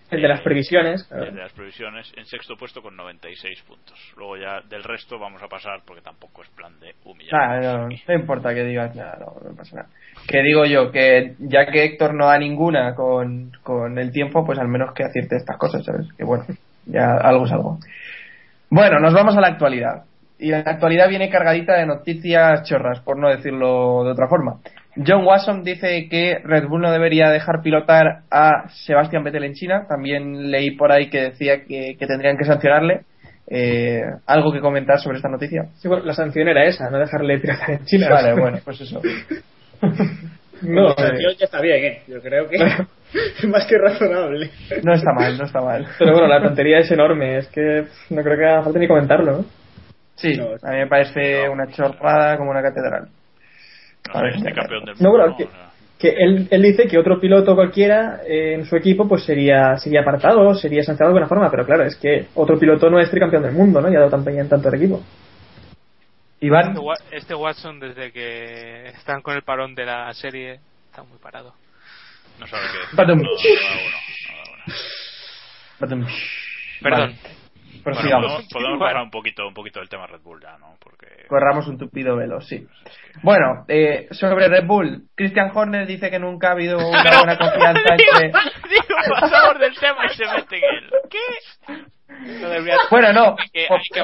El de las previsiones. claro. el de las previsiones, en sexto puesto con 96 puntos. Luego ya del resto vamos a pasar porque tampoco es plan de humillar. Nada, no, no importa que digas nada, no, no pasa nada. Que digo yo, que ya que Héctor no da ninguna con, con el tiempo, pues al menos que acierte estas cosas, ¿sabes? Que bueno, ya algo es algo. Bueno, nos vamos a la actualidad. Y la actualidad viene cargadita de noticias chorras, por no decirlo de otra forma. John Watson dice que Red Bull no debería dejar pilotar a Sebastián Vettel en China. También leí por ahí que decía que, que tendrían que sancionarle. Eh, ¿Algo que comentar sobre esta noticia? Sí, bueno, la sanción era esa, no dejarle pilotar en China. Vale, bueno, pues eso. No, La eh, sanción ya está bien, ¿eh? Yo creo que es más que razonable. No está mal, no está mal. pero bueno, la tontería es enorme, es que no creo que haga falta ni comentarlo, ¿no? Sí, No, a mí me parece una chorrada como una catedral. No sé, este campeón del No, mundo. bueno, ¿no? que- Que él, él dice que otro piloto cualquiera eh, en su equipo pues sería sería apartado, sería sancionado de alguna forma, pero claro, es que otro piloto no es tricampeón del mundo, ¿no? Y ha dado tanto en tanto al equipo. Iván, Este, este Watson, desde que están con el parón de la serie, está muy parado. no sabe qué decir. No, no no. Perdón. Vale, Bueno, prosigamos. podemos, podemos bajar un poquito, un poquito del tema Red Bull ya, ¿no? Porque Corramos un tupido velo, sí. Bueno, eh, sobre Red Bull, Christian Horner dice que nunca ha habido una buena confianza entre. Digo, pasamos del tema y se mete en él. ¿Qué? Bueno, no, Hay que, por- hay que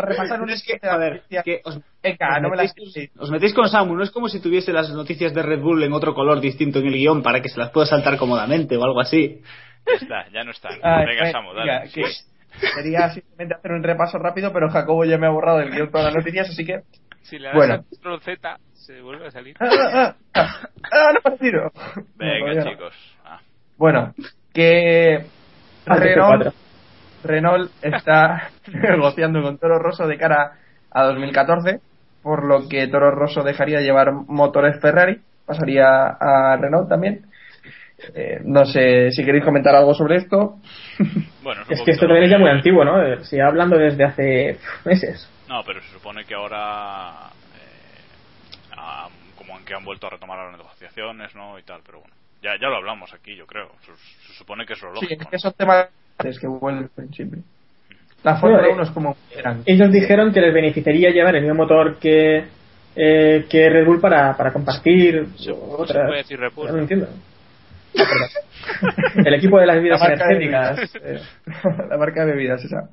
repasar un es que, a ver, que os, Venga, os no me la metéis, os metéis con Samu, no es como si tuviese las noticias de Red Bull en otro color distinto en el guion para que se las pueda saltar cómodamente o algo así. Ya está, ya no está. Venga, eh, Samu, dale. que Sería simplemente hacer un repaso rápido, pero Jacobo ya me ha borrado del guion todas las noticias, así que. Si le das Bueno. control Z, se vuelve a salir. ¡Ah, ah, ah! ¡Ah, no! No, Venga, todavía no. chicos. Ah, Bueno, que Al Renault, TP4. Renault está negociando con Toro Rosso de cara a 2014, por lo que Toro Rosso dejaría de llevar motores Ferrari, pasaría a Renault también. Eh, no sé si queréis comentar algo sobre esto. bueno, Es que esto también es ya muy antiguo, ¿no? Eh, Se hablando desde hace meses. No, pero se supone que ahora. eh, ah, como en que han vuelto a retomar las negociaciones, ¿no? Y tal, pero bueno. Ya, ya lo hablamos aquí, yo creo. Se, se supone que es lo Sí, lógico. es que son temas que vuelven siempre. La Fórmula Bueno, 1 es como eran. Ellos dijeron que les beneficiaría llevar el mismo motor que, eh, que Red Bull para, para compartir Se- se otras. puede decir Red Bull. No lo entiendo. Ah, el equipo de las La bebidas de energéticas. bebidas. eh, la marca de bebidas, esa.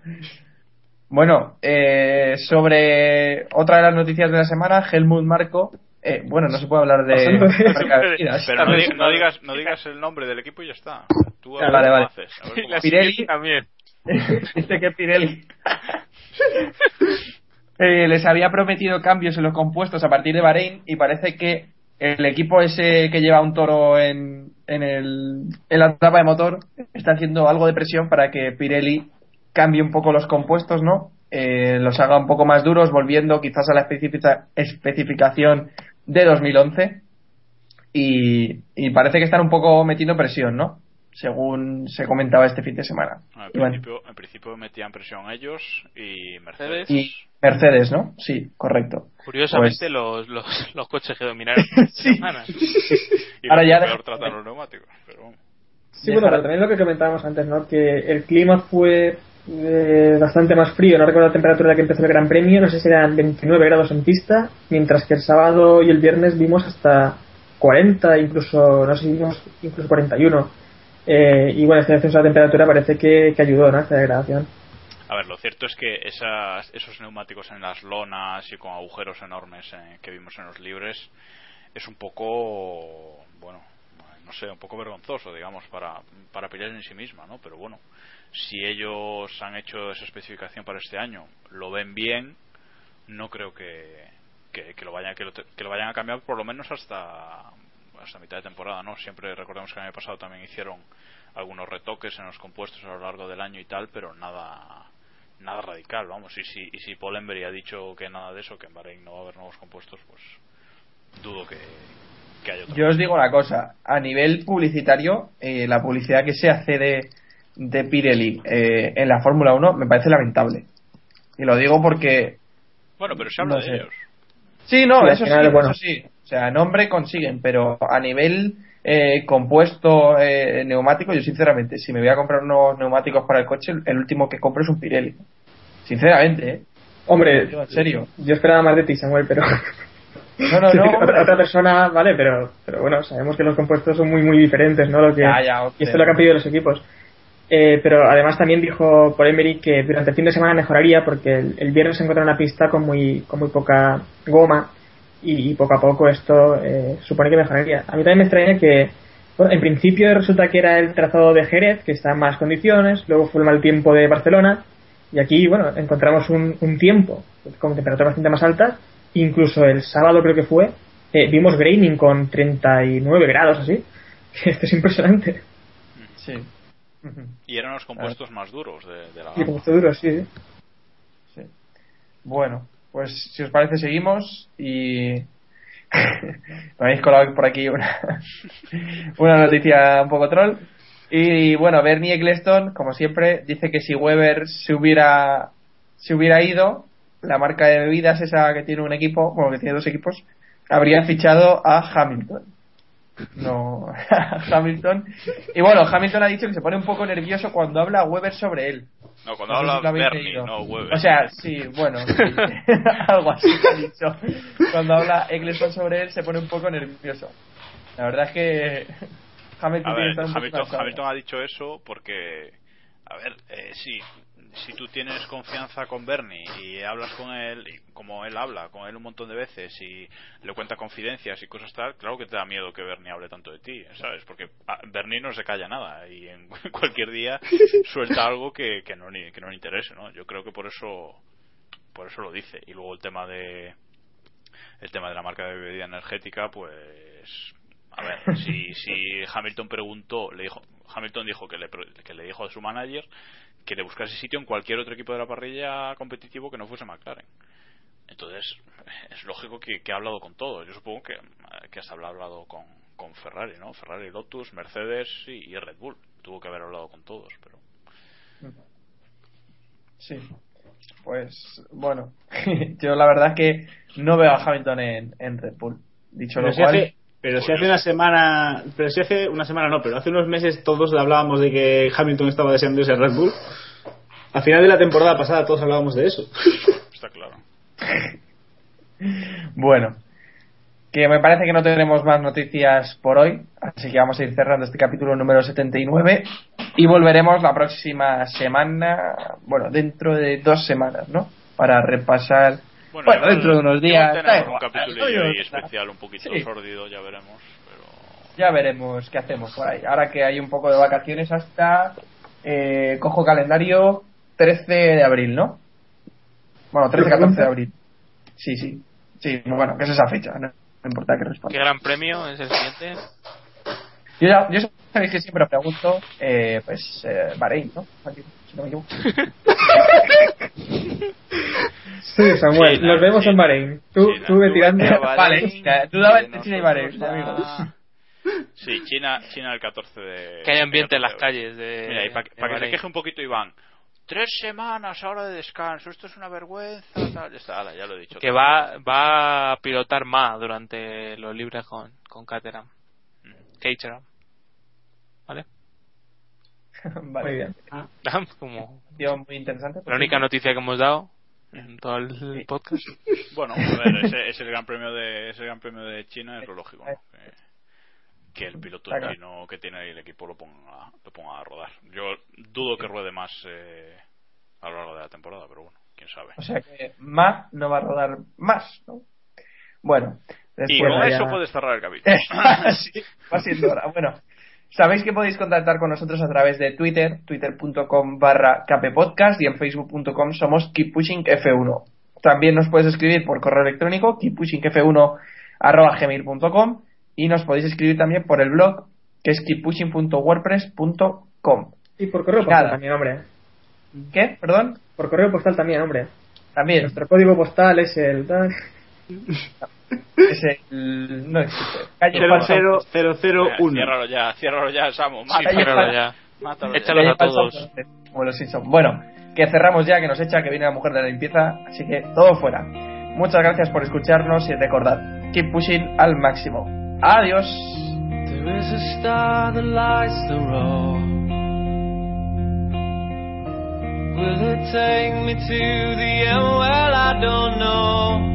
Bueno, eh, sobre otra de las noticias de la semana, Helmut Marco. eh, bueno, no se puede hablar de marca de bebidas. Pero no, di- no digas, no digas el nombre del equipo y ya está. Tú a ver Vale, cómo vale. haces, a ver Y cómo la haces. Pirelli- también. Dice que Pirelli eh, les había prometido cambios en los compuestos a partir de Bahrein y parece que el equipo ese que lleva un toro en, en, el, en la tapa de motor está haciendo algo de presión para que Pirelli cambie un poco los compuestos, ¿no? Eh, los haga un poco más duros, volviendo quizás a la especifica- especificación de 2011 y, y parece que están un poco metiendo presión, ¿no? Según se comentaba este fin de semana. Bueno. principio, en principio metían presión ellos y Mercedes. Y Mercedes, ¿no? Sí, correcto. Curiosamente, Pues- los, los, los coches que dominaron Sí. semanas. Y Ahora ya peor tratan los neumáticos. Pero bueno. Sí, bueno, pero también lo que comentábamos antes, ¿no? Que el clima fue eh, bastante más frío. No recuerdo la temperatura a la que empezó el Gran Premio. No sé si eran 29 grados en pista. Mientras que el sábado y el viernes vimos hasta 40, incluso, no sé si vimos incluso 41. Eh, y bueno, este descenso de la temperatura parece que, que ayudó, ¿no? a Esta degradación. A ver, lo cierto es que esas, esos neumáticos en las lonas y con agujeros enormes eh, que vimos en los libres es un poco, bueno, no sé, un poco vergonzoso, digamos, para, para Pirelli en sí misma, ¿no? Pero bueno, si ellos han hecho esa especificación para este año, lo ven bien, no creo que, que, que lo, vayan, que, lo, que lo vayan a cambiar por lo menos hasta, hasta mitad de temporada, ¿no? Siempre recordemos que el año pasado también hicieron algunos retoques en los compuestos a lo largo del año y tal, pero nada nada radical, vamos. Y si, y si Paul Embury ha dicho que nada de eso, que en Bahrein no va a haber nuevos compuestos, pues dudo que, que haya otra Yo os digo una cosa, a nivel publicitario, eh, la publicidad que se hace de, de Pirelli eh, en la Fórmula 1 me parece lamentable. Y lo digo porque... Bueno, pero se habla No de sé. ellos. Sí, no, Sí, eso sí, bueno. eso sí. O sea, nombre consiguen, pero a nivel eh, compuesto eh, neumático, yo sinceramente, si me voy a comprar unos neumáticos para el coche, el, último que compro es un Pirelli. Sinceramente, ¿eh? Hombre, Digo, en serio. yo esperaba más de ti, Samuel, pero. No, no, Sí, no, otra, persona, vale, pero, pero bueno, sabemos que los compuestos son muy, muy diferentes, ¿no? Lo que, Ya, ya, y esto es lo que han pedido los equipos. Eh, pero además también dijo por Emery que durante el fin de semana mejoraría porque el, el viernes se encuentra una pista con muy, con muy poca goma y, y poco a poco esto eh, supone que mejoraría. A mí también me extraña que, bueno, en principio resulta que era el trazado de Jerez, que está en más condiciones, luego fue el mal tiempo de Barcelona y aquí, bueno, encontramos un, un tiempo con temperaturas bastante más altas, incluso el sábado creo que fue, eh, vimos graining con 39 grados así. Esto es impresionante. Sí. Y eran los compuestos más duros de, de la Y gama. como está duro, sí, sí. Sí. Bueno, pues si os parece seguimos y me habéis colado por aquí una, una noticia un poco troll. Y bueno, Bernie Eccleston, como siempre, dice que si Weber se hubiera se hubiera ido, la marca de bebidas esa que tiene un equipo, bueno, que tiene dos equipos, habría fichado a Hamilton. No, Hamilton. Y bueno, Hamilton ha dicho que se pone un poco nervioso cuando habla Weber sobre él. No, cuando No habla si Bernie, no Weber. O sea, sí, bueno, sí. algo así ha dicho. Cuando habla Eccleston sobre él se pone un poco nervioso. La verdad es que Hamilton A tiene que ver, estar un poco Hamilton. Hamilton ha dicho eso porque A ver, eh, sí, si tú tienes confianza con Bernie y hablas con él, como él habla con él un montón de veces y le cuenta confidencias y cosas tal, claro que te da miedo que Bernie hable tanto de ti, ¿sabes? Porque ah, Bernie no se calla nada y en cualquier día suelta algo que, que, no, que no le interese, ¿no? Yo creo que por eso por eso lo dice. Y luego el tema de el tema de la marca de bebida energética, pues a ver, si, si Hamilton preguntó, le dijo, Hamilton dijo que le, que le dijo a su manager que le buscase sitio en cualquier otro equipo de la parrilla competitivo que no fuese McLaren. Entonces, es lógico que, que ha hablado con todos. Yo supongo que, que hasta habrá hablado con, con Ferrari, ¿no? Ferrari, Lotus, Mercedes y, y Red Bull. Tuvo que haber hablado con todos, pero. Sí. Pues bueno, yo la verdad es que no veo a Hamilton en, en Red Bull. Dicho Pero lo si, cual, hace, pero si hace una semana, pero si hace una semana no, pero hace unos meses todos hablábamos de que Hamilton estaba deseando irse a Red Bull. Al final de la temporada pasada todos hablábamos de eso. Está claro. bueno, que me parece que no tendremos más noticias por hoy, así que vamos a ir cerrando este capítulo número 79 y volveremos la próxima semana, bueno, dentro de dos semanas, ¿no? Para repasar, bueno, igual- dentro de unos días, tenemos un capítulo especial un poquito Sí. sórdido, ya veremos. Pero ya veremos qué hacemos por ahí. Ahora que hay un poco de vacaciones hasta, eh, cojo calendario 13 de abril, ¿no? Bueno, 13-14 de abril. Sí, sí. Sí, bueno, que es esa fecha, no, no importa que responda. ¿Qué gran premio es el siguiente? Yo, ya- yo sabéis que siempre pregunto, eh, pues, eh, Bahrein, ¿no? No me equivoco. Sí, Samuel, Sí, nos no, vemos sí. en Bahrein. Tú, Sí, tú no, tirando. tú- Vale, China, dudaba entre China y Bahrein, amigo. Sí, China, China el 14 de. Que hay ambiente en las 14 de calles de. Mira, y para de que se queje un poquito Iván. Tres semanas ahora de descanso, esto es una vergüenza. Tal. Ya está, ala, ya lo he dicho. Que va, va a pilotar más durante los libres con, con Caterham. Caterham. Muy bien. Como Tío, muy interesante. la única noticia que hemos dado en todo el podcast. Bueno, a ver, ese, ese gran premio de ese gran premio de China es lo lógico, ¿no? que, que el piloto Claro. chino que tiene ahí el equipo lo ponga a, lo ponga a rodar. Yo dudo que ruede más eh, a lo largo de la temporada, pero bueno, quién sabe. O sea que Ma no va a rodar más, ¿no? Bueno, Y con ya- eso puedes cerrar el capítulo. sí, va siendo hora. Bueno, sabéis que podéis contactar con nosotros a través de Twitter, twitter.com barra kppodcast y en facebook.com somos keeppushingf1. También nos puedes escribir por correo electrónico keeppushingf1 arroba gmail.com y nos podéis escribir también por el blog que es keeppushing.wordpress.com. Y por correo postal nada. también, hombre. ¿Qué? ¿Perdón? Por correo postal también, hombre. También. Nuestro código postal es el. Ese, el- no existe. Calle Falsa- 00001. Ciérralo ya, ciérralo ya, Samu. Sí, Mátalo, ciérralo ya. Mátalo ya. Échalos a todos. Como los Simpson. Bueno, que cerramos ya, que nos echa, que viene la mujer de la limpieza, así que todo fuera. Muchas gracias por escucharnos y recordad, keep pushing al máximo. Adiós. There is a star that lights the road. Will it take me to the end? Well, I don't know.